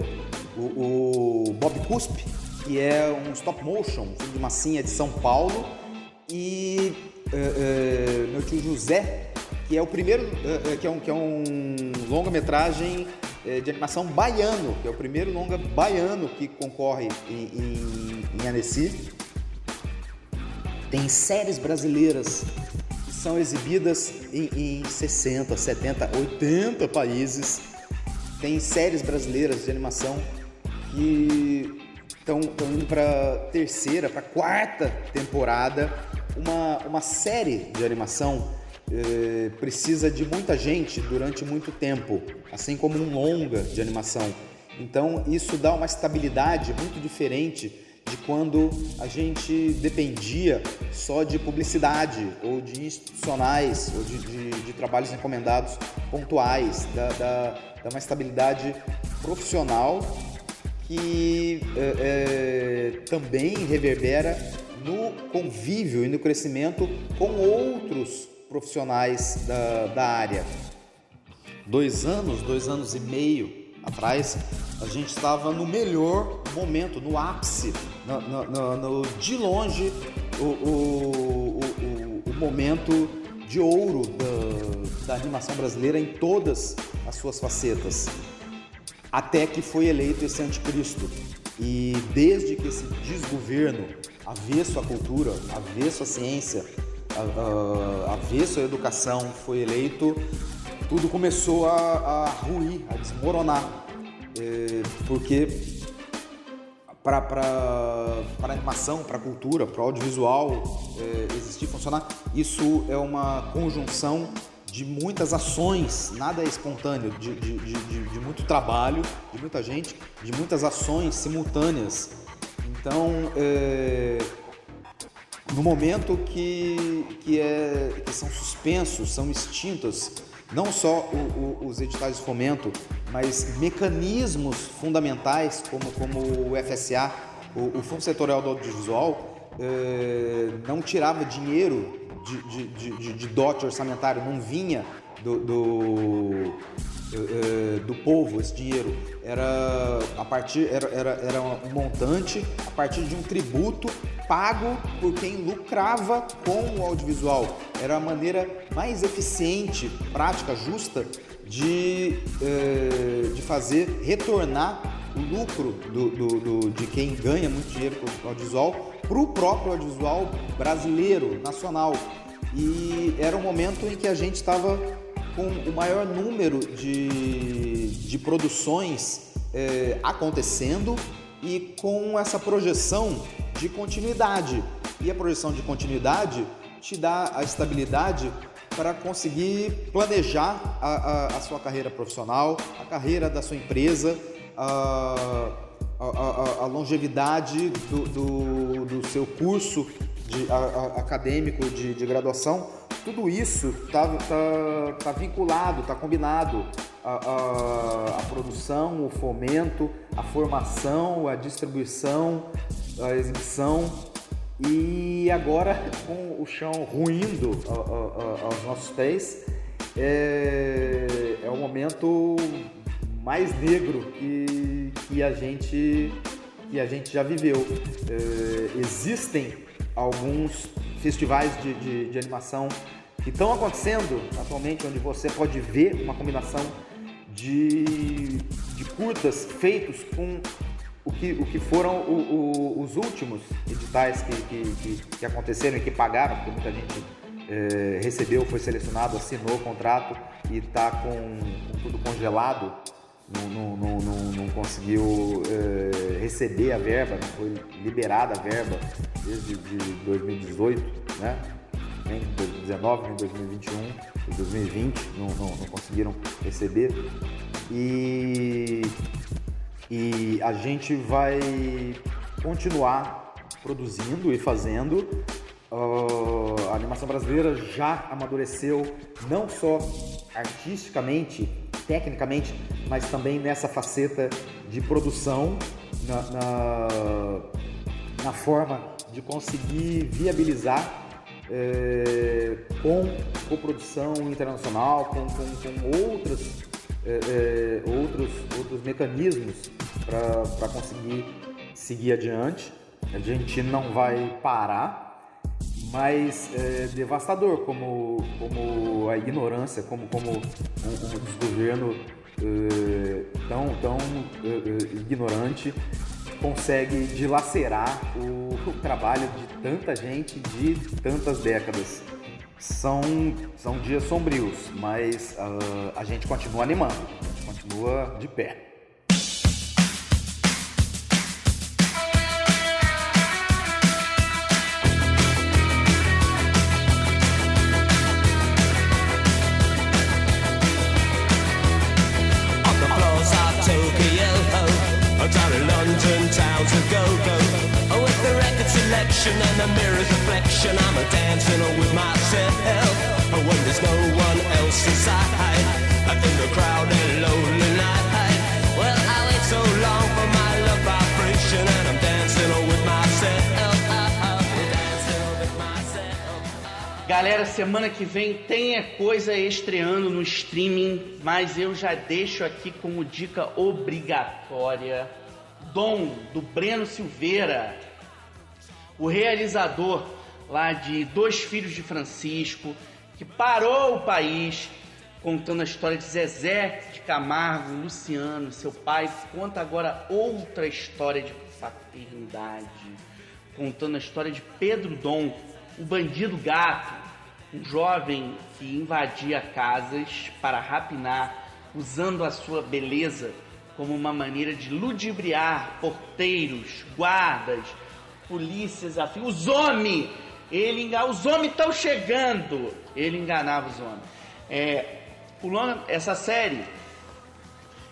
o, o Bob Cuspe, que é um stop motion, filho de massinha de São Paulo, e uh, uh, meu tio José, que é o primeiro, uh, que é um, é um longa-metragem de animação baiano, que é o primeiro longa baiano que concorre em, em, em Annecy. Tem séries brasileiras são exibidas em, em 60, 70, 80 países. Tem séries brasileiras de animação que estão indo para terceira, para quarta temporada. Uma, uma série de animação eh, precisa de muita gente durante muito tempo, assim como um longa de animação. Então isso dá uma estabilidade muito diferente de quando a gente dependia só de publicidade ou de institucionais ou de, de, de trabalhos encomendados pontuais, dá, dá, dá uma estabilidade profissional que é, é, também reverbera no convívio e no crescimento com outros profissionais da, da área. Dois anos, dois anos e meio atrás, a gente estava no melhor momento, no ápice, no, no, no, de longe, o, o, o, o momento de ouro da, da animação brasileira em todas as suas facetas até que foi eleito esse anticristo. E desde que esse desgoverno, avesso à cultura, avesso à ciência, avesso à educação foi eleito, tudo começou a, a ruir, a desmoronar. É, porque para animação, para cultura, para audiovisual é, existir, funcionar, isso é uma conjunção de muitas ações, nada é espontâneo, de, de, de, de, muito trabalho, de muita gente, de muitas ações simultâneas. Então, é, no momento que, que, é, que são suspensos, são extintos, não só o, o, os editais de fomento, mas mecanismos fundamentais como, como o FSA, o, o Fundo Setorial do Audiovisual, eh, não tirava dinheiro de, de, de, de dote orçamentário, não vinha do, do, do povo esse dinheiro. Era a partir era, era, era um montante a partir de um tributo pago por quem lucrava com o audiovisual. Era a maneira mais eficiente, prática, justa de, eh, de fazer retornar o lucro do, do, do, de quem ganha muito dinheiro com o audiovisual para o próprio audiovisual brasileiro, nacional. E era um momento em que a gente estava com o maior número de, de produções eh, acontecendo e com essa projeção de continuidade. E a projeção de continuidade te dá a estabilidade para conseguir planejar a, a, a, sua carreira profissional, a carreira da sua empresa, a, a longevidade do, do, do, seu curso de, acadêmico de, de, graduação. Tudo isso está tá, tá vinculado, está combinado. A, produção, o fomento, a formação, a distribuição, a exibição e agora, com o chão ruindo aos nossos pés, é, é o momento mais negro que, que, a, gente, que a gente já viveu. É, existem alguns festivais de, de, de animação que estão acontecendo atualmente, onde você pode ver uma combinação de, de curtas feitos com o que, o que foram o, o, os últimos editais que, que, que, aconteceram e que pagaram, porque muita gente é, recebeu, foi selecionado, assinou o contrato e está com, com, tudo congelado, não, não, não, não conseguiu é, receber a verba, não foi liberada a verba desde de 2018, né? nem 2019, nem 2021, 2020 não, não, não conseguiram receber. E e a gente vai continuar produzindo e fazendo. Uh, a animação brasileira já amadureceu não só artisticamente, tecnicamente, mas também nessa faceta de produção, na, na, na forma de conseguir viabilizar é, com coprodução internacional, com, com, com outras é, é, outros, outros mecanismos para conseguir seguir adiante. A gente não vai parar, mas é devastador como, como a ignorância, como, como um, desgoverno é, tão, tão é, é, ignorante consegue dilacerar o, o trabalho de tanta gente de tantas décadas. São, são dias sombrios, mas uh, a gente continua animando, a gente continua de pé. And the mirror's reflection, I'm a dancing with myself. When there's no one else inside, in the crowd and lonely night. Well, I wait so long for my love vibration, and I'm dancing with myself. Galera, semana que vem tem é coisa estreando no streaming, mas eu já deixo aqui como dica obrigatória Dom, do Breno Silveira, o realizador lá de Dois Filhos de Francisco, que parou o país contando a história de Zezé de Camargo, Luciano, seu pai, conta agora outra história de paternidade, contando a história de Pedro Dom, o bandido gato, um jovem que invadia casas para rapinar, usando a sua beleza como uma maneira de ludibriar porteiros, guardas, polícias, afim. Os homens, ele enganava, os homens estão chegando. Ele enganava os homens. É, pulando essa série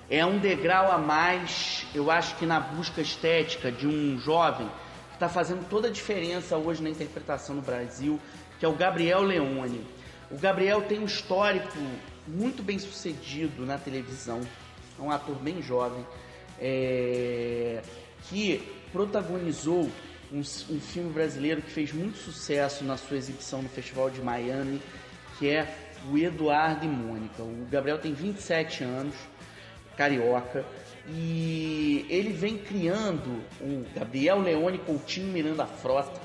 é um degrau a mais, eu acho que na busca estética de um jovem que está fazendo toda a diferença hoje na interpretação no Brasil, que é o Gabriel Leone. O Gabriel tem um histórico muito bem sucedido na televisão é um ator bem jovem, é, que protagonizou um, um filme brasileiro que fez muito sucesso na sua exibição no Festival de Miami, que é o Eduardo e Mônica. O Gabriel tem 27 anos, carioca, e ele vem criando, o Gabriel Leone Coutinho Miranda Frota,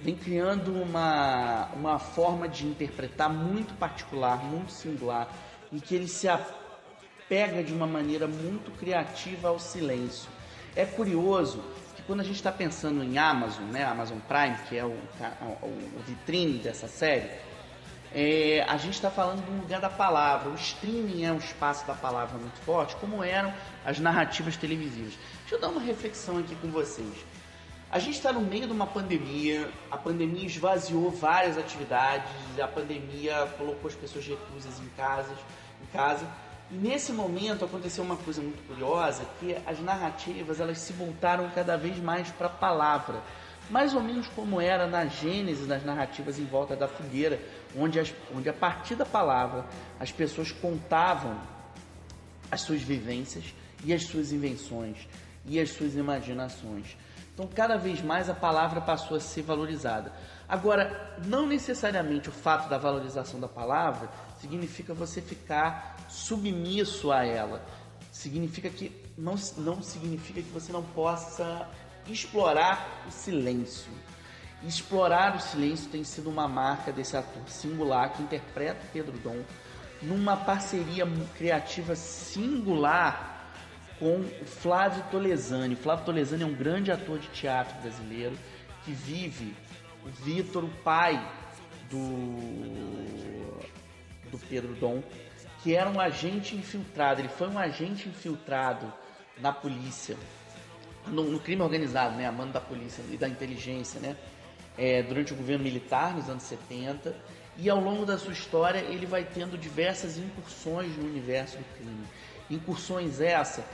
vem criando uma, uma forma de interpretar muito particular, muito singular, em que ele se apega de uma maneira muito criativa ao silêncio. É curioso quando a gente está pensando em Amazon, né, Amazon Prime, que é o, o, o vitrine dessa série, é, a gente está falando do lugar da palavra. O streaming é um espaço da palavra muito forte, como eram as narrativas televisivas. Deixa eu dar uma reflexão aqui com vocês. A gente está no meio de uma pandemia, a pandemia esvaziou várias atividades, a pandemia colocou as pessoas reclusas em, casas, em casa. E nesse momento aconteceu uma coisa muito curiosa, que as narrativas elas se voltaram cada vez mais para a palavra mais ou menos como era na gênese das narrativas em volta da fogueira, onde, as, onde a partir da palavra as pessoas contavam as suas vivências e as suas invenções e as suas imaginações. Então, cada vez mais a palavra passou a ser valorizada. Agora, não necessariamente o fato da valorização da palavra significa você ficar submisso a ela. Significa que não, não significa que você não possa explorar o silêncio. Explorar o silêncio tem sido uma marca desse ator singular que interpreta Pedro Dom numa parceria criativa singular com o Flávio Tolesani. O Flávio Tolesani é um grande ator de teatro brasileiro que vive o Vitor, o pai do, do Pedro Dom, que era um agente infiltrado. Ele foi um agente infiltrado na polícia no, no, crime organizado, né, a mano da polícia e da inteligência, né, é, durante o governo militar nos anos 70 e ao longo da sua história ele vai tendo diversas incursões no universo do crime. Incursões essa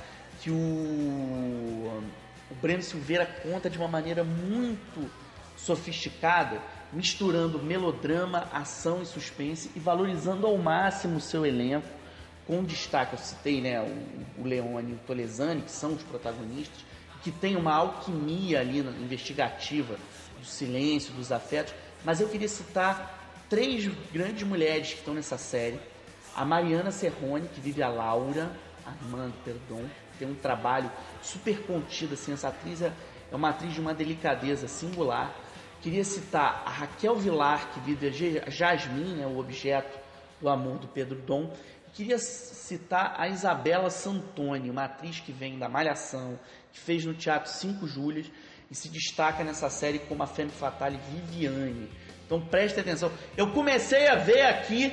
que o, o Breno Silveira conta de uma maneira muito sofisticada, misturando melodrama, ação e suspense e valorizando ao máximo o seu elenco, com destaque, eu citei né, o, o Leone e o Tolesani, que são os protagonistas, que tem uma alquimia ali investigativa do silêncio, dos afetos, mas eu queria citar três grandes mulheres que estão nessa série. A Mariana Serrone, que vive a Laura, a irmã do Perdão, tem um trabalho super contido, assim, essa atriz é, é uma atriz de uma delicadeza singular. Queria citar a Raquel Vilar, que vive a Jasmine, né, o objeto do amor do Pedro Dom, Queria citar a Isabela Santoni, uma atriz que vem da Malhação, que fez no Teatro Cinco Júlias e se destaca nessa série como a Femme Fatale Viviane. Então preste atenção. Eu comecei a ver aqui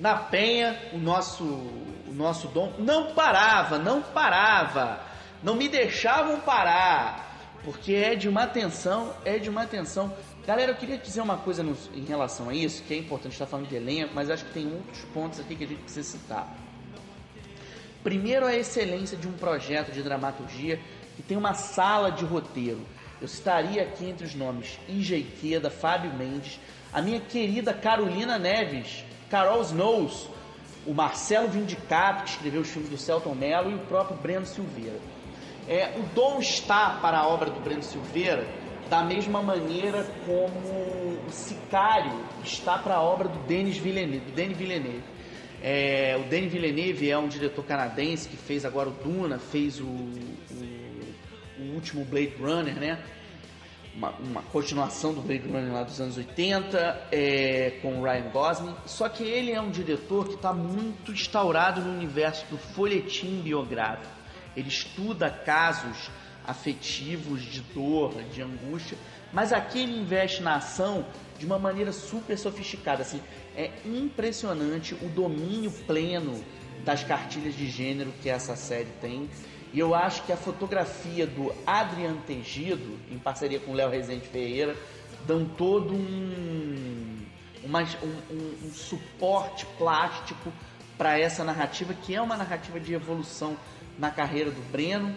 na Penha o nosso, o nosso dom. Não parava, não parava. Não me deixavam parar. Porque é de uma atenção, é de uma atenção. Galera, eu queria dizer uma coisa em relação a isso, que é importante estar falando de elenco, mas acho que tem outros pontos aqui que a gente precisa citar. Primeiro, a excelência de um projeto de dramaturgia que tem uma sala de roteiro. Eu citaria aqui entre os nomes Injequeda, Fábio Mendes, a minha querida Carolina Neves, Carol Snows, o Marcelo Vindicato, que escreveu os filmes do Celton Mello, e o próprio Breno Silveira. É, o dom está para a obra do Breno Silveira da mesma maneira como o Sicário está para a obra do Denis Villeneuve. Do Denis Villeneuve. É, o Denis Villeneuve é um diretor canadense que fez agora o Duna, fez o, o, o último Blade Runner, né? Uma, uma, continuação do Blade Runner lá dos anos 80, é, com o Ryan Gosling. Só que ele é um diretor que está muito instaurado no universo do folhetim biográfico. Ele estuda casos afetivos, de dor, de angústia, mas aqui ele investe na ação de uma maneira super sofisticada. Assim, é impressionante o domínio pleno das cartilhas de gênero que essa série tem. E eu acho que a fotografia do Adrian Tegido, em parceria com Léo Rezende Ferreira, dão todo um, uma, um, um, um suporte plástico para essa narrativa, que é uma narrativa de evolução na carreira do Breno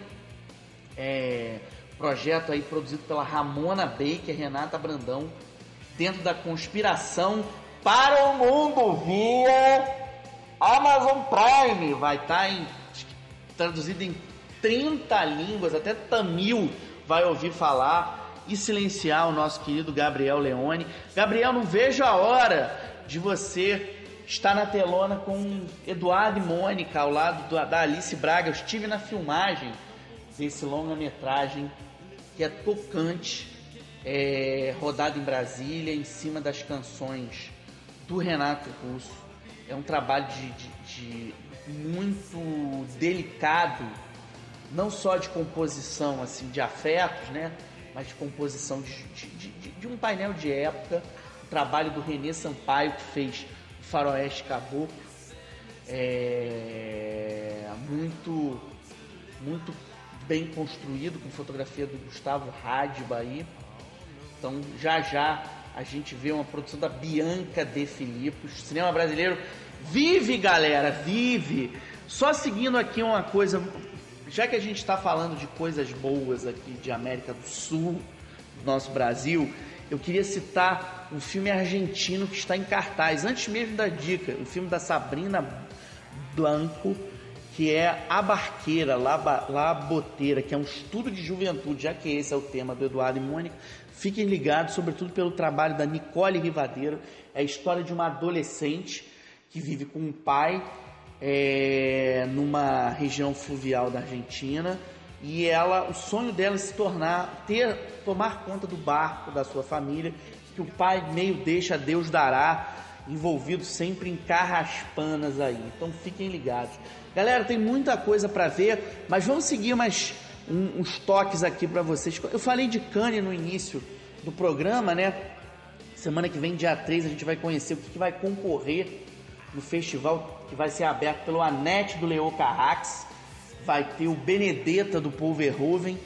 é, projeto aí produzido pela Ramona Baker, Renata Brandão, dentro da conspiração para o mundo via Amazon Prime. Vai estar tá traduzido em 30 línguas, até Tamil vai ouvir falar. e silenciar o nosso querido Gabriel Leone. Gabriel, não vejo a hora de você estar na telona com Eduardo e Mônica ao lado da Alice Braga. Eu estive na filmagem desse longa-metragem que é tocante, é, rodado em Brasília, em cima das canções do Renato Russo. É um trabalho de, de, de muito delicado, não só de composição assim de afetos, né? mas de composição de, de, um painel de época. O trabalho do Renê Sampaio, que fez o Faroeste Caboclo. É muito, muito bem construído, com fotografia do Gustavo Radba aí. Então já já a gente vê uma produção da Bianca De Filippo. O cinema brasileiro vive, galera, vive. Só seguindo aqui uma coisa, já que a gente está falando de coisas boas aqui de América do Sul, do nosso Brasil, eu queria citar um filme argentino que está em cartaz, antes mesmo da dica, o filme da Sabrina Blanco, que é A Barqueira, La Boteira, que é um estudo de juventude, já que esse é o tema do Eduardo e Mônica. Fiquem ligados, sobretudo pelo trabalho da Nicole Rivadeiro. É a história de uma adolescente que vive com um pai é, numa região fluvial da Argentina e ela, o sonho dela é se tornar, ter, tomar conta do barco da sua família, que o pai meio deixa Deus dará, envolvido sempre em carraspanas aí. Então fiquem ligados. Galera, tem muita coisa para ver, mas vamos seguir mais um, uns toques aqui para vocês. Eu falei de Cannes no início do programa, né? Semana que vem, dia 3, a gente vai conhecer o que, que vai concorrer no festival que vai ser aberto pelo Anete do Leo Carrax. Vai ter o Benedetta do Paul Verhoeven.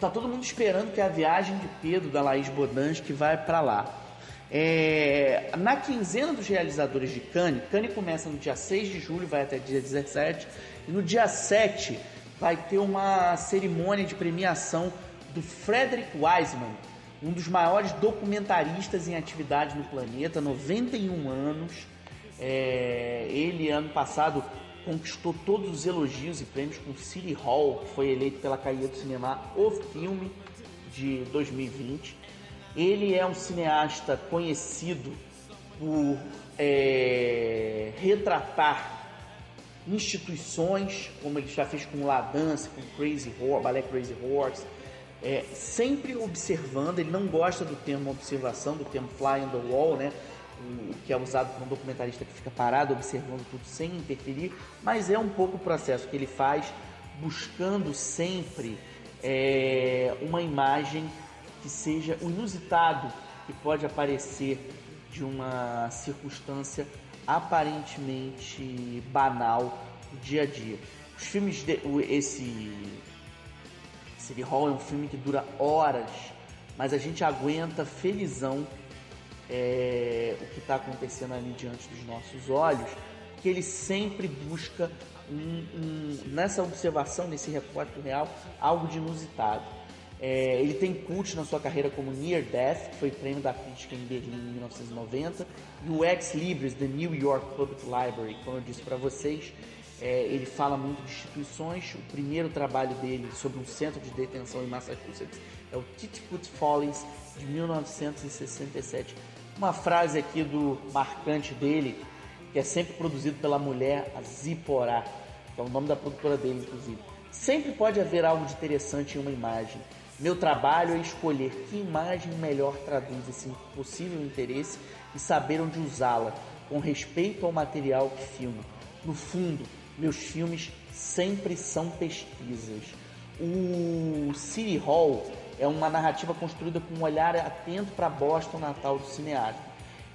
Tá todo mundo esperando que a viagem de Pedro da Laís Bodans que vai para lá. É, na quinzena dos realizadores de Cannes, Cannes começa no dia 6 de julho, vai até dia 17, e no dia 7 vai ter uma cerimônia de premiação do Frederick Wiseman, um dos maiores documentaristas em atividade no planeta, 91 anos. É, ele, ano passado, conquistou todos os elogios e prêmios com City Hall, que foi eleito pela Caia do Cinema o filme de 2020. Ele é um cineasta conhecido por é, retratar instituições, como ele já fez com La Dance, com Crazy Horse, Ballet Crazy Horse, é, sempre observando, ele não gosta do termo observação, do termo fly on the wall, né? Que é usado por um documentarista que fica parado observando tudo sem interferir, mas é um pouco o processo que ele faz, buscando sempre é, uma imagem que seja o inusitado que pode aparecer de uma circunstância aparentemente banal do dia a dia. Os filmes de, esse City Hall é um filme que dura horas, mas a gente aguenta felizão é, o que está acontecendo ali diante dos nossos olhos, que ele sempre busca um, um, nessa observação, nesse recorte real, algo de inusitado. É, ele tem cult na sua carreira como Near Death, que foi prêmio da crítica em Berlim em 1990, e o Ex Libris, The New York Public Library, como eu disse para vocês. É, ele fala muito de instituições. O primeiro trabalho dele sobre um centro de detenção em Massachusetts é o Titiput Follies, de 1967. Uma frase aqui do marcante dele, que é sempre produzido pela mulher, a Zipporah, que é o nome da produtora dele, inclusive. Sempre pode haver algo de interessante em uma imagem meu trabalho é escolher que imagem melhor traduz esse possível interesse e saber onde usá-la, com respeito ao material que filmo. No fundo, meus filmes sempre são pesquisas. O City Hall é uma narrativa construída com um olhar atento para Boston natal do cineasta.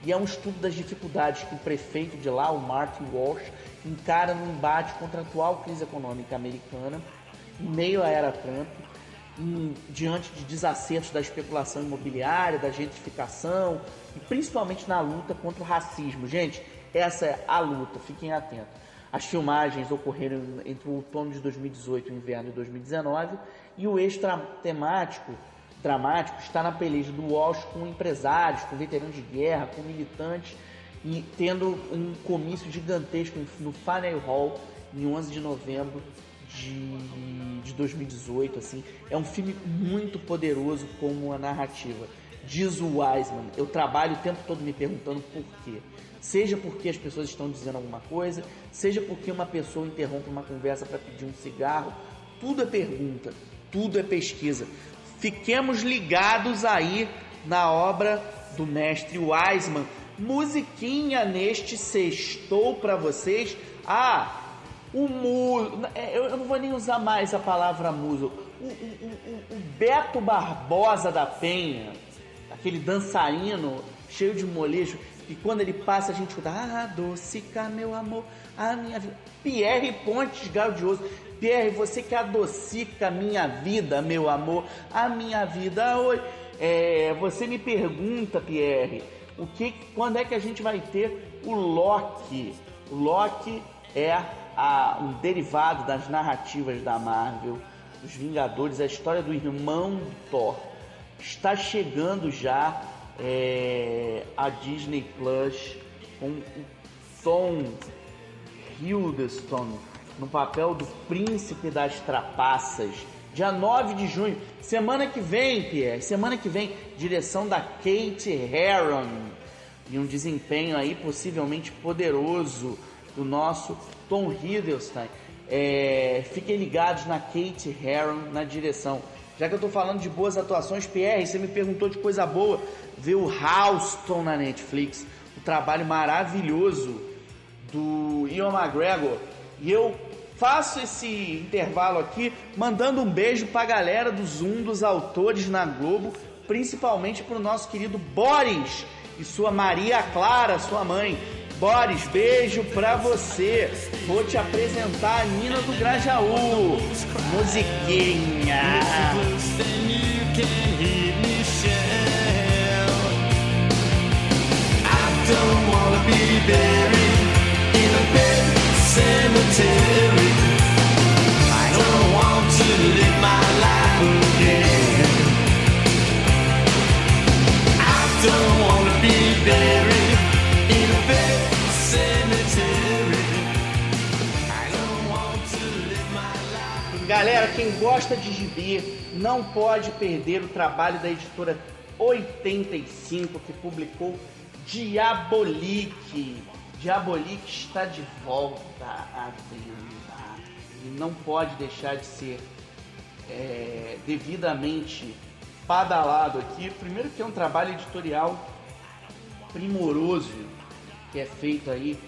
E é um estudo das dificuldades que o prefeito de lá, o Martin Walsh, encara no embate contra a atual crise econômica americana, em meio à era Trump, em, diante de desacertos da especulação imobiliária, da gentrificação e principalmente na luta contra o racismo. Gente, essa é a luta, fiquem atentos. As filmagens ocorreram entre o outono de 2018 e o inverno de 2019 e o extra temático dramático está na peleja do Walsh com empresários, com veteranos de guerra, com militantes e tendo um comício gigantesco no Faneuil Hall em 11 de novembro de, de 2018, assim. É um filme muito poderoso como a narrativa. Diz o Wiseman, eu trabalho o tempo todo me perguntando por quê. Seja porque as pessoas estão dizendo alguma coisa, seja porque uma pessoa interrompe uma conversa para pedir um cigarro. Tudo é pergunta, tudo é pesquisa. Fiquemos ligados aí na obra do mestre Wiseman. Musiquinha neste sextou para vocês. Ah, o muso. É, eu não vou nem usar mais a palavra muso. O, o, o, o Beto Barbosa da Penha, aquele dançarino cheio de molejo, e quando ele passa a gente escuta, ah, adocica meu amor, a minha vida. Pierre Pontes Gaudioso. Pierre, você que adocica a minha vida, meu amor, a minha vida. Oi. É, você me pergunta, Pierre, o que, quando é que a gente vai ter o Loki? O Loki é a, um derivado das narrativas da Marvel, dos Vingadores, a história do irmão Thor. Está chegando já é, a Disney Plus com o Tom Hiddleston no papel do príncipe das trapaças. Dia 9 de junho, semana que vem, Pierre, semana que vem, direção da Kate Herron e um desempenho aí possivelmente poderoso do nosso Tom Hiddleston. É, fiquem ligados na Kate Herron na direção. Já que eu estou falando de boas atuações, Pierre, você me perguntou de coisa boa, vê o Houston na Netflix, o trabalho maravilhoso do Ian McGregor. E eu faço esse intervalo aqui mandando um beijo para a galera do Zoom dos autores na Globo, principalmente para o nosso querido Boris e sua Maria Clara, sua mãe. Boris, beijo pra você. Vou te apresentar a Nina do Grajaú. Musiquinha. don't wanna be buried in a big cemetery. I don't live again. I don't wanna be buried. Galera, quem gosta de gibi não pode perder o trabalho da editora 85 que publicou Diabolique. Diabolique está de volta à venda e não pode deixar de ser é, devidamente badalado aqui. Primeiro que é um trabalho editorial primoroso que é feito aí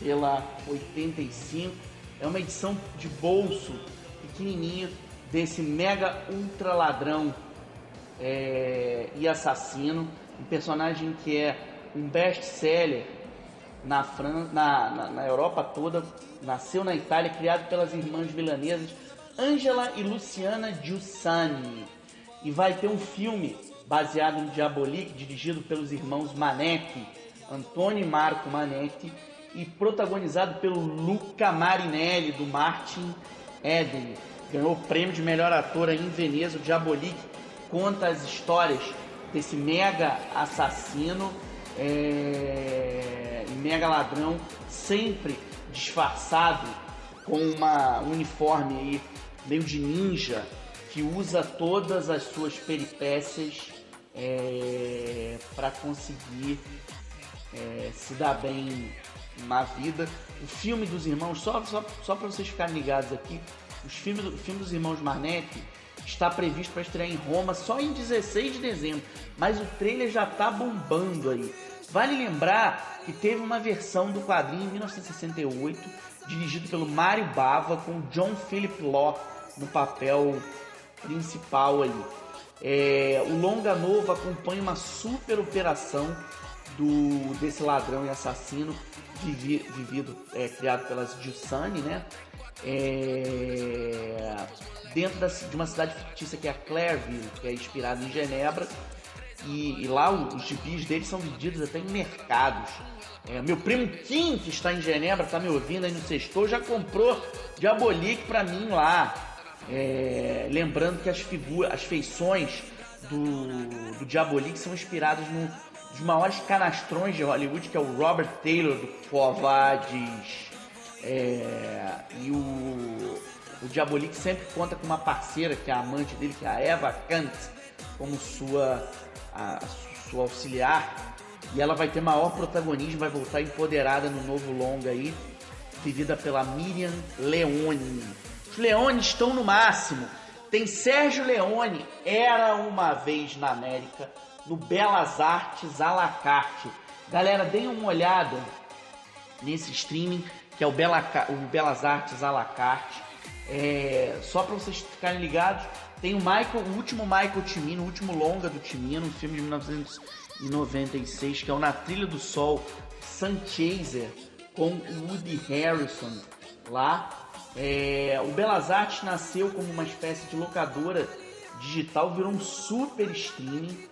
pela 85. É uma edição de bolso pequenininho desse mega ultra ladrão é, e assassino, um personagem que é um best-seller na, Fran na, na, na, Europa toda, nasceu na Itália, criado pelas irmãs milanesas Angela e Luciana Giussani. E vai ter um filme baseado em Diabolique, dirigido pelos irmãos Manetti, Antônio e Marco Manetti, e protagonizado pelo Luca Marinelli, do Martin Eden. Ganhou o prêmio de melhor ator em Veneza. O Diabolique conta as histórias desse mega assassino é, mega ladrão, sempre disfarçado com uma, um uniforme aí, meio de ninja, que usa todas as suas peripécias é, para conseguir é, se dar bem na vida. O filme dos irmãos, só, só, só para vocês ficarem ligados aqui, os filmes, o filme dos irmãos Marnetti está previsto para estrear em Roma só em 16 de dezembro, mas o trailer já está bombando aí. Vale lembrar que teve uma versão do quadrinho em 1968, dirigido pelo Mario Bava, com John Philip Law no papel principal ali. É, o longa novo acompanha uma super operação do desse ladrão e assassino vivi, vivido é, criado pelas Giussani, né? É, dentro da, de uma cidade fictícia que é a Clairville, que é inspirada em Genebra. E, e lá os gibis deles são vendidos até em mercados. É, meu primo Kim, que está em Genebra, está me ouvindo aí no sextor, já comprou Diabolique para mim lá. É, lembrando que as figuras, as feições do, do Diabolique são inspiradas no dos maiores canastrões de Hollywood, que é o Robert Taylor do Covades. É, e o, O Diabolik sempre conta com uma parceira, que é a amante dele, que é a Eva Kant, como sua, a, sua auxiliar. E ela vai ter maior protagonismo, vai voltar empoderada no novo longa aí, vivida pela Miriam Leone. Os Leones estão no máximo. Tem Sérgio Leone, era uma vez na América, no Belas Artes à la carte. Galera, deem uma olhada nesse streaming, que é o, Bela, o Belas Artes à la carte. É, só para vocês ficarem ligados, tem o Michael, o último Michael Timino, o último longa do Timino, um filme de 1996, que é o Na Trilha do Sol, Sun Chaser, com Woody Harrison lá. É, o Belas Artes nasceu como uma espécie de locadora digital, virou um super streaming.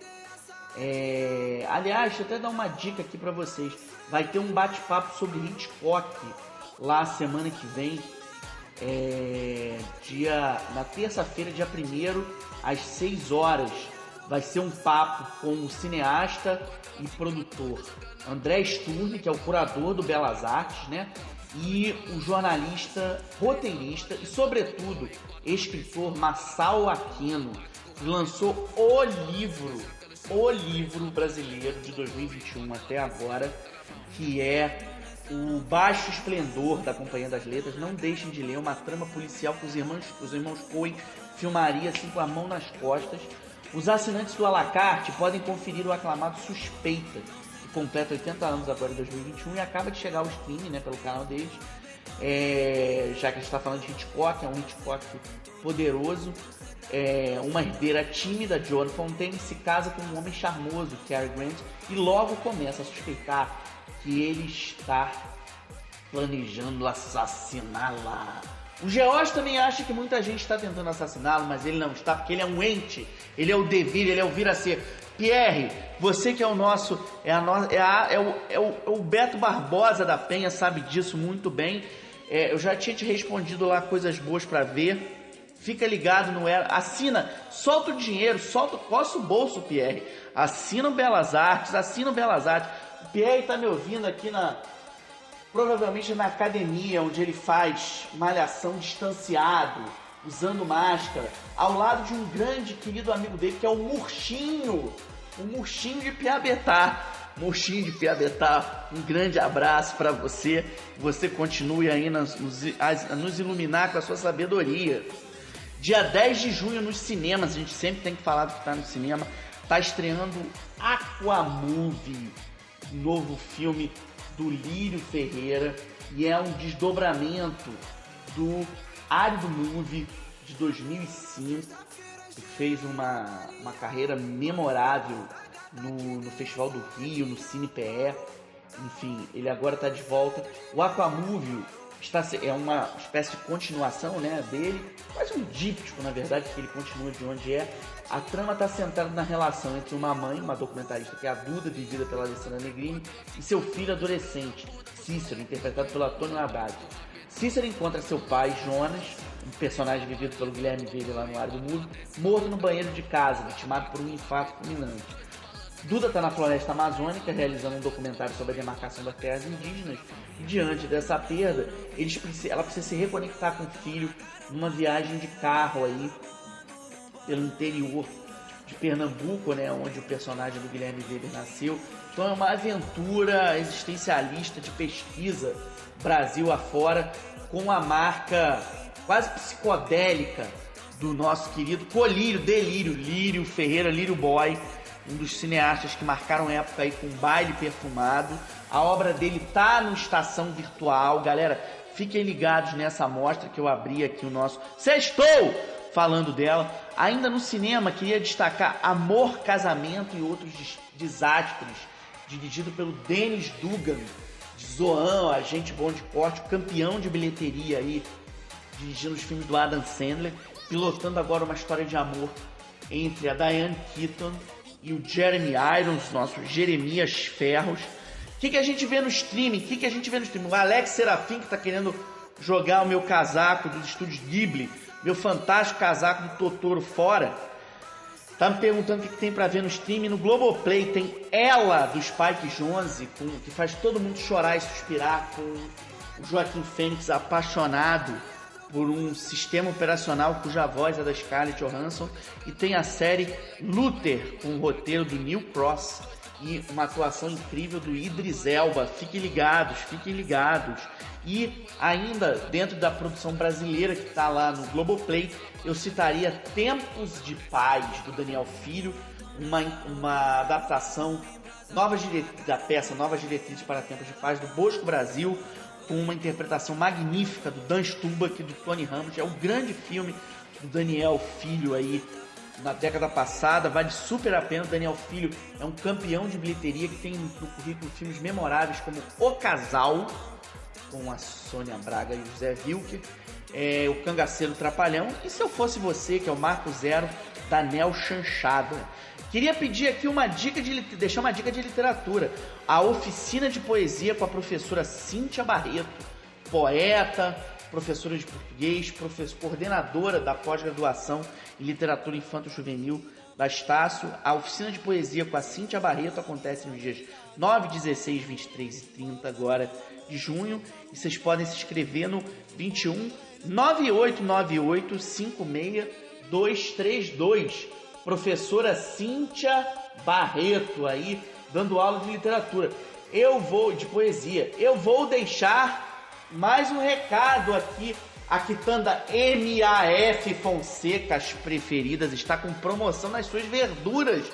É, aliás, deixa eu até dar uma dica aqui para vocês. Vai ter um bate-papo sobre Hitchcock lá semana que vem. É, dia, na terça-feira, dia 1 às 6 horas. Vai ser um papo com o cineasta e produtor André Sturne, que é o curador do Belas Artes, né? E o jornalista, roteirista e, sobretudo, escritor Massao Aquino, que lançou o livro, o livro brasileiro de 2021 até agora, que é o baixo esplendor da Companhia das Letras. Não deixem de ler uma trama policial que os irmãos, os irmãos Coen filmaria assim com a mão nas costas. Os assinantes do Alacarte podem conferir o aclamado Suspeita, que completa 80 anos agora em 2021 e acaba de chegar ao streaming né, pelo canal deles. É, já que a gente está falando de Hitchcock, é um Hitchcock poderoso. É, uma herdeira tímida, Joan Fontaine, se casa com um homem charmoso, Cary Grant, e logo começa a suspeitar que ele está planejando assassiná-la. O George também acha que muita gente está tentando assassiná-lo, mas ele não está, porque ele é um ente, ele é o devir, ele é o vir a ser. Pierre, você que é o nosso, é, a no, é, a, é, o, é, o, é o Beto Barbosa da Penha, sabe disso muito bem. É, eu já tinha te respondido lá coisas boas para ver. Fica ligado no Era. Assina, solta o dinheiro, solta, coça o bolso, Pierre. Assina o Belas Artes, assina o Belas Artes. O Pierre está me ouvindo aqui na. Provavelmente na academia, onde ele faz malhação distanciado, usando máscara, ao lado de um grande querido amigo dele, que é o Murchinho. O Murchinho de Piabetá. Murchinho de Piabetá, um grande abraço para você. Você continue aí nos, nos, nos iluminar com a sua sabedoria. Dia 10 de junho nos cinemas, a gente sempre tem que falar do que está no cinema. Tá estreando Aquamovie, novo filme do Lírio Ferreira, e é um desdobramento do Árido Movie de 2005, que fez uma, uma carreira memorável no, no Festival do Rio, no Cine PE. Enfim, ele agora está de volta. O Aquamovie está, é uma espécie de continuação né, dele, quase um díptico, na verdade, que ele continua de onde é. A trama está centrada na relação entre uma mãe, uma documentarista que é a Duda, vivida pela Alessandra Negrini, e seu filho adolescente, Cícero, interpretado pelo Antônio Haddad. Cícero encontra seu pai, Jonas, um personagem vivido pelo Guilherme Veiga lá no Ar do Mundo, morto no banheiro de casa, vitimado por um infarto fulminante. Duda está na floresta amazônica realizando um documentário sobre a demarcação das terras indígenas diante dessa perda, eles, ela precisa se reconectar com o filho numa viagem de carro aí pelo interior de Pernambuco, né, onde o personagem do Guilherme Weber nasceu. Então é uma aventura existencialista de pesquisa Brasil afora com a marca quase psicodélica do nosso querido Colírio, Delírio, Lírio Ferreira, Lírio Boy, um dos cineastas que marcaram época aí com Baile Perfumado. A obra dele tá no Estação Virtual. Galera, fiquem ligados nessa amostra que eu abri aqui o nosso Sextou falando dela. Ainda no cinema, queria destacar Amor, Casamento e Outros Desastres, dirigido pelo Dennis Dugan, de Zoan, agente bom de corte, campeão de bilheteria aí, dirigindo os filmes do Adam Sandler, pilotando agora uma história de amor entre a Diane Keaton e o Jeremy Irons, nosso Jeremias Ferros. O que, que a gente vê no streaming? O que, que a gente vê no streaming? O Alex Serafim, que está querendo jogar o meu casaco dos estúdios Ghibli, meu fantástico casaco do Totoro fora. Tá me perguntando o que, que tem para ver no streaming. No Globoplay tem Ela, do Spike Jonze, que faz todo mundo chorar e suspirar, com o Joaquim Fênix apaixonado por um sistema operacional cuja voz é da Scarlett Johansson e tem a série Luther com o roteiro do Neil Cross e uma atuação incrível do Idris Elba. Fiquem ligados, fiquem ligados. E ainda dentro da produção brasileira que está lá no Globoplay, eu citaria Tempos de Paz do Daniel Filho, uma, uma adaptação nova da peça Novas Diretrizes para Tempos de Paz do Bosco Brasil, com uma interpretação magnífica do Dan Stubach e do Tony Ramos. É um grande filme do Daniel Filho aí na década passada, vale super a pena. O Daniel Filho é um campeão de bilheteria que tem no currículo filmes memoráveis como O Casal, com a Sônia Braga e o José Wilker, é, O Cangaceiro Trapalhão, e Se Eu Fosse Você, que é o Marco Zero, da Nel Chanchada. Queria pedir aqui uma dica de deixar uma dica de literatura. A oficina de poesia com a professora Cíntia Barreto, poeta, professora de português, professor, coordenadora da pós-graduação em literatura infanto-juvenil da Estácio. A oficina de poesia com a Cíntia Barreto acontece nos dias 9, 16, 23 e 30 agora de junho. E vocês podem se inscrever no 21 9898 56232 professora Cíntia Barreto aí dando aula de literatura. Eu vou de poesia. Eu vou deixar mais um recado aqui. A quitanda MAF Fonseca, as preferidas, está com promoção nas suas verduras.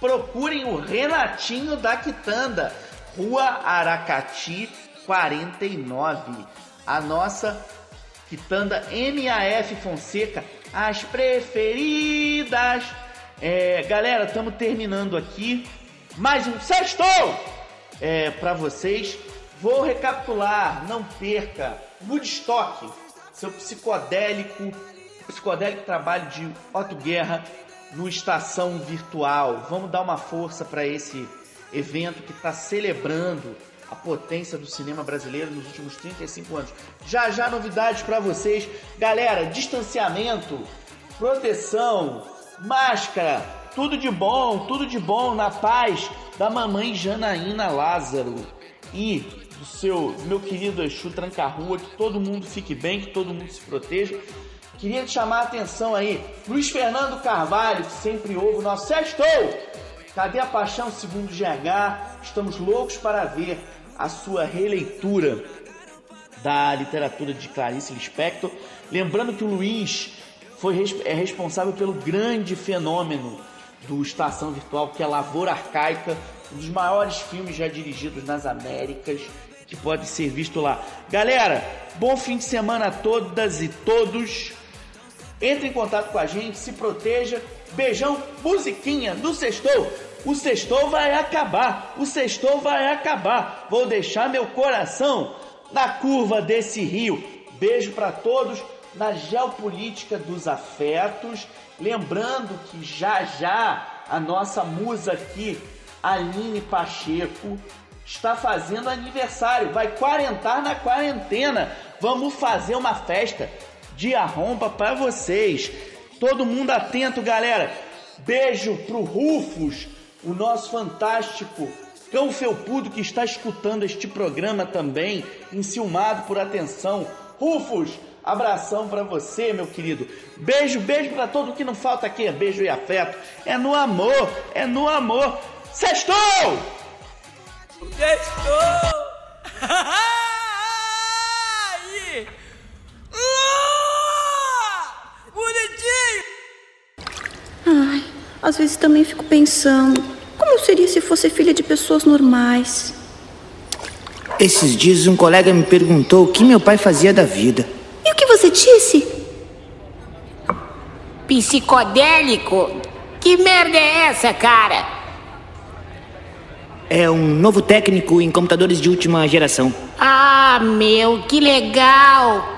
Procurem o Renatinho da Quitanda, Rua Aracati 49. A nossa quitanda MAF Fonseca, as preferidas é, galera, estamos terminando aqui mais um sextou é, para vocês. Vou recapitular, não perca. Woodstock, seu psicodélico, psicodélico trabalho de Otto Guerra no Estação Virtual. Vamos dar uma força para esse evento que está celebrando a potência do cinema brasileiro nos últimos 35 anos. Já já novidades para vocês. Galera, distanciamento, proteção, máscara, tudo de bom, tudo de bom na paz da mamãe Janaína Lázaro e do seu meu querido Exu Tranca-Rua, que todo mundo fique bem, que todo mundo se proteja. Queria te chamar a atenção aí, Luiz Fernando Carvalho, que sempre ouve o nosso Sextou! Cadê a Paixão segundo GH? Estamos loucos para ver a sua releitura da literatura de Clarice Lispector. Lembrando que o Luiz foi, é responsável pelo grande fenômeno do Estação Virtual, que é Lavoura Arcaica, um dos maiores filmes já dirigidos nas Américas, que pode ser visto lá. Galera, bom fim de semana a todas e todos. Entre em contato com a gente, se proteja. Beijão, musiquinha do Sextou. O Sextou vai acabar. O Sextou vai acabar. Vou deixar meu coração na curva desse rio. Beijo para todos na geopolítica dos afetos. Lembrando que já já a nossa musa aqui, Aline Pacheco, está fazendo aniversário, vai quarentar na quarentena. Vamos fazer uma festa de arromba para vocês. Todo mundo atento, galera. Beijo pro Rufus, o nosso fantástico cão felpudo que está escutando este programa também, enciumado por atenção. Rufus, Abração para você, meu querido. Beijo, beijo para todo que não falta aqui. Beijo e afeto. É no amor, é no amor. Sextou! Sextou! Bonitinho! Ai, às vezes também fico pensando, como eu seria se fosse filha de pessoas normais? Esses dias um colega me perguntou o que meu pai fazia da vida e o que você disse? Psicodélico? Que merda é essa, cara? É um novo técnico em computadores de última geração. Ah, meu, que legal!